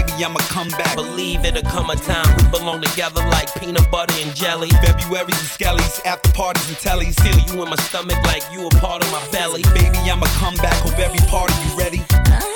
baby, I'ma come back. Believe it'll come a time we belong together like peanut butter and jelly. February's and skellies, after parties and tellies. Feel you in my stomach like you a part of my belly. Baby, I'ma come back. Hope every party, you ready.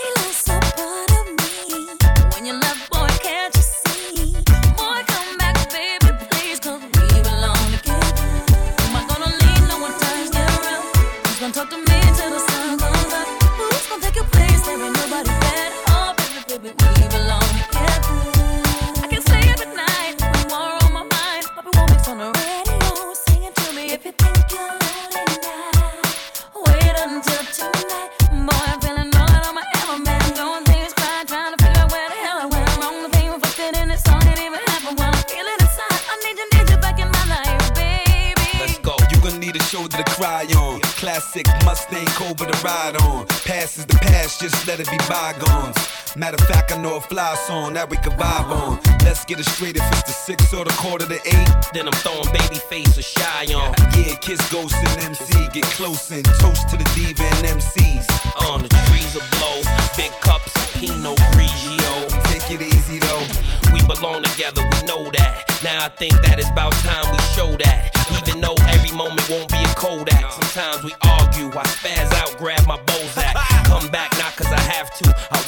Matter of fact, I know a fly song that we can vibe on. Let's get it straight if it's the six or the quarter to eight. Then I'm throwing Babyface or Shai on. Yeah, kiss ghost and MC. Get close and toast to the diva and MCs. On the trees will blow. Big cups, of Pinot Grigio. Take it easy though. We belong together, we know that. Now I think that it's about time we show that. Even though every moment won't be a Kodak. Sometimes we argue, I spaz out, grab my Bozak. Come back, not cause I have to. I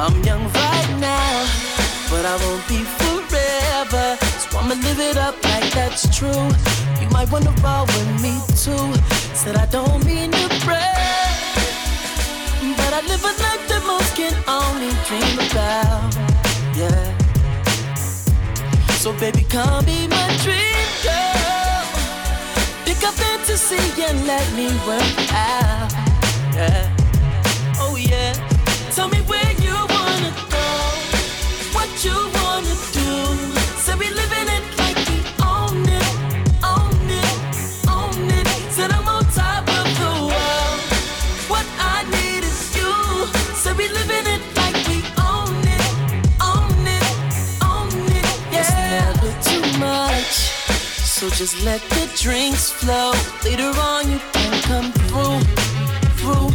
I'm young right now, but I won't be forever. So I'ma live it up like that's true. You might wanna roll with me too. Said I don't mean to brag, but I live a life that most can only dream about. Yeah. So baby, come be my dream girl. Pick up fantasy and let me work out. Yeah. Oh yeah. Tell me where. So just let the drinks flow. Later on, you can come through, through,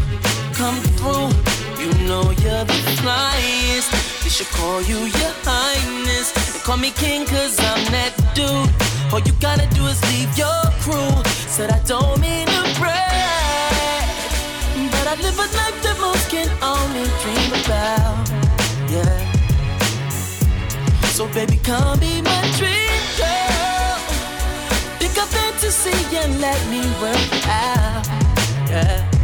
come through. You know you're the flyest. They should call you your highness. And call me king, cause I'm that dude. All you gotta do is leave your crew. Said I don't mean to brag. But I live a life that most can only dream about. Yeah. So baby, come be my Pick and let me work out. Yeah.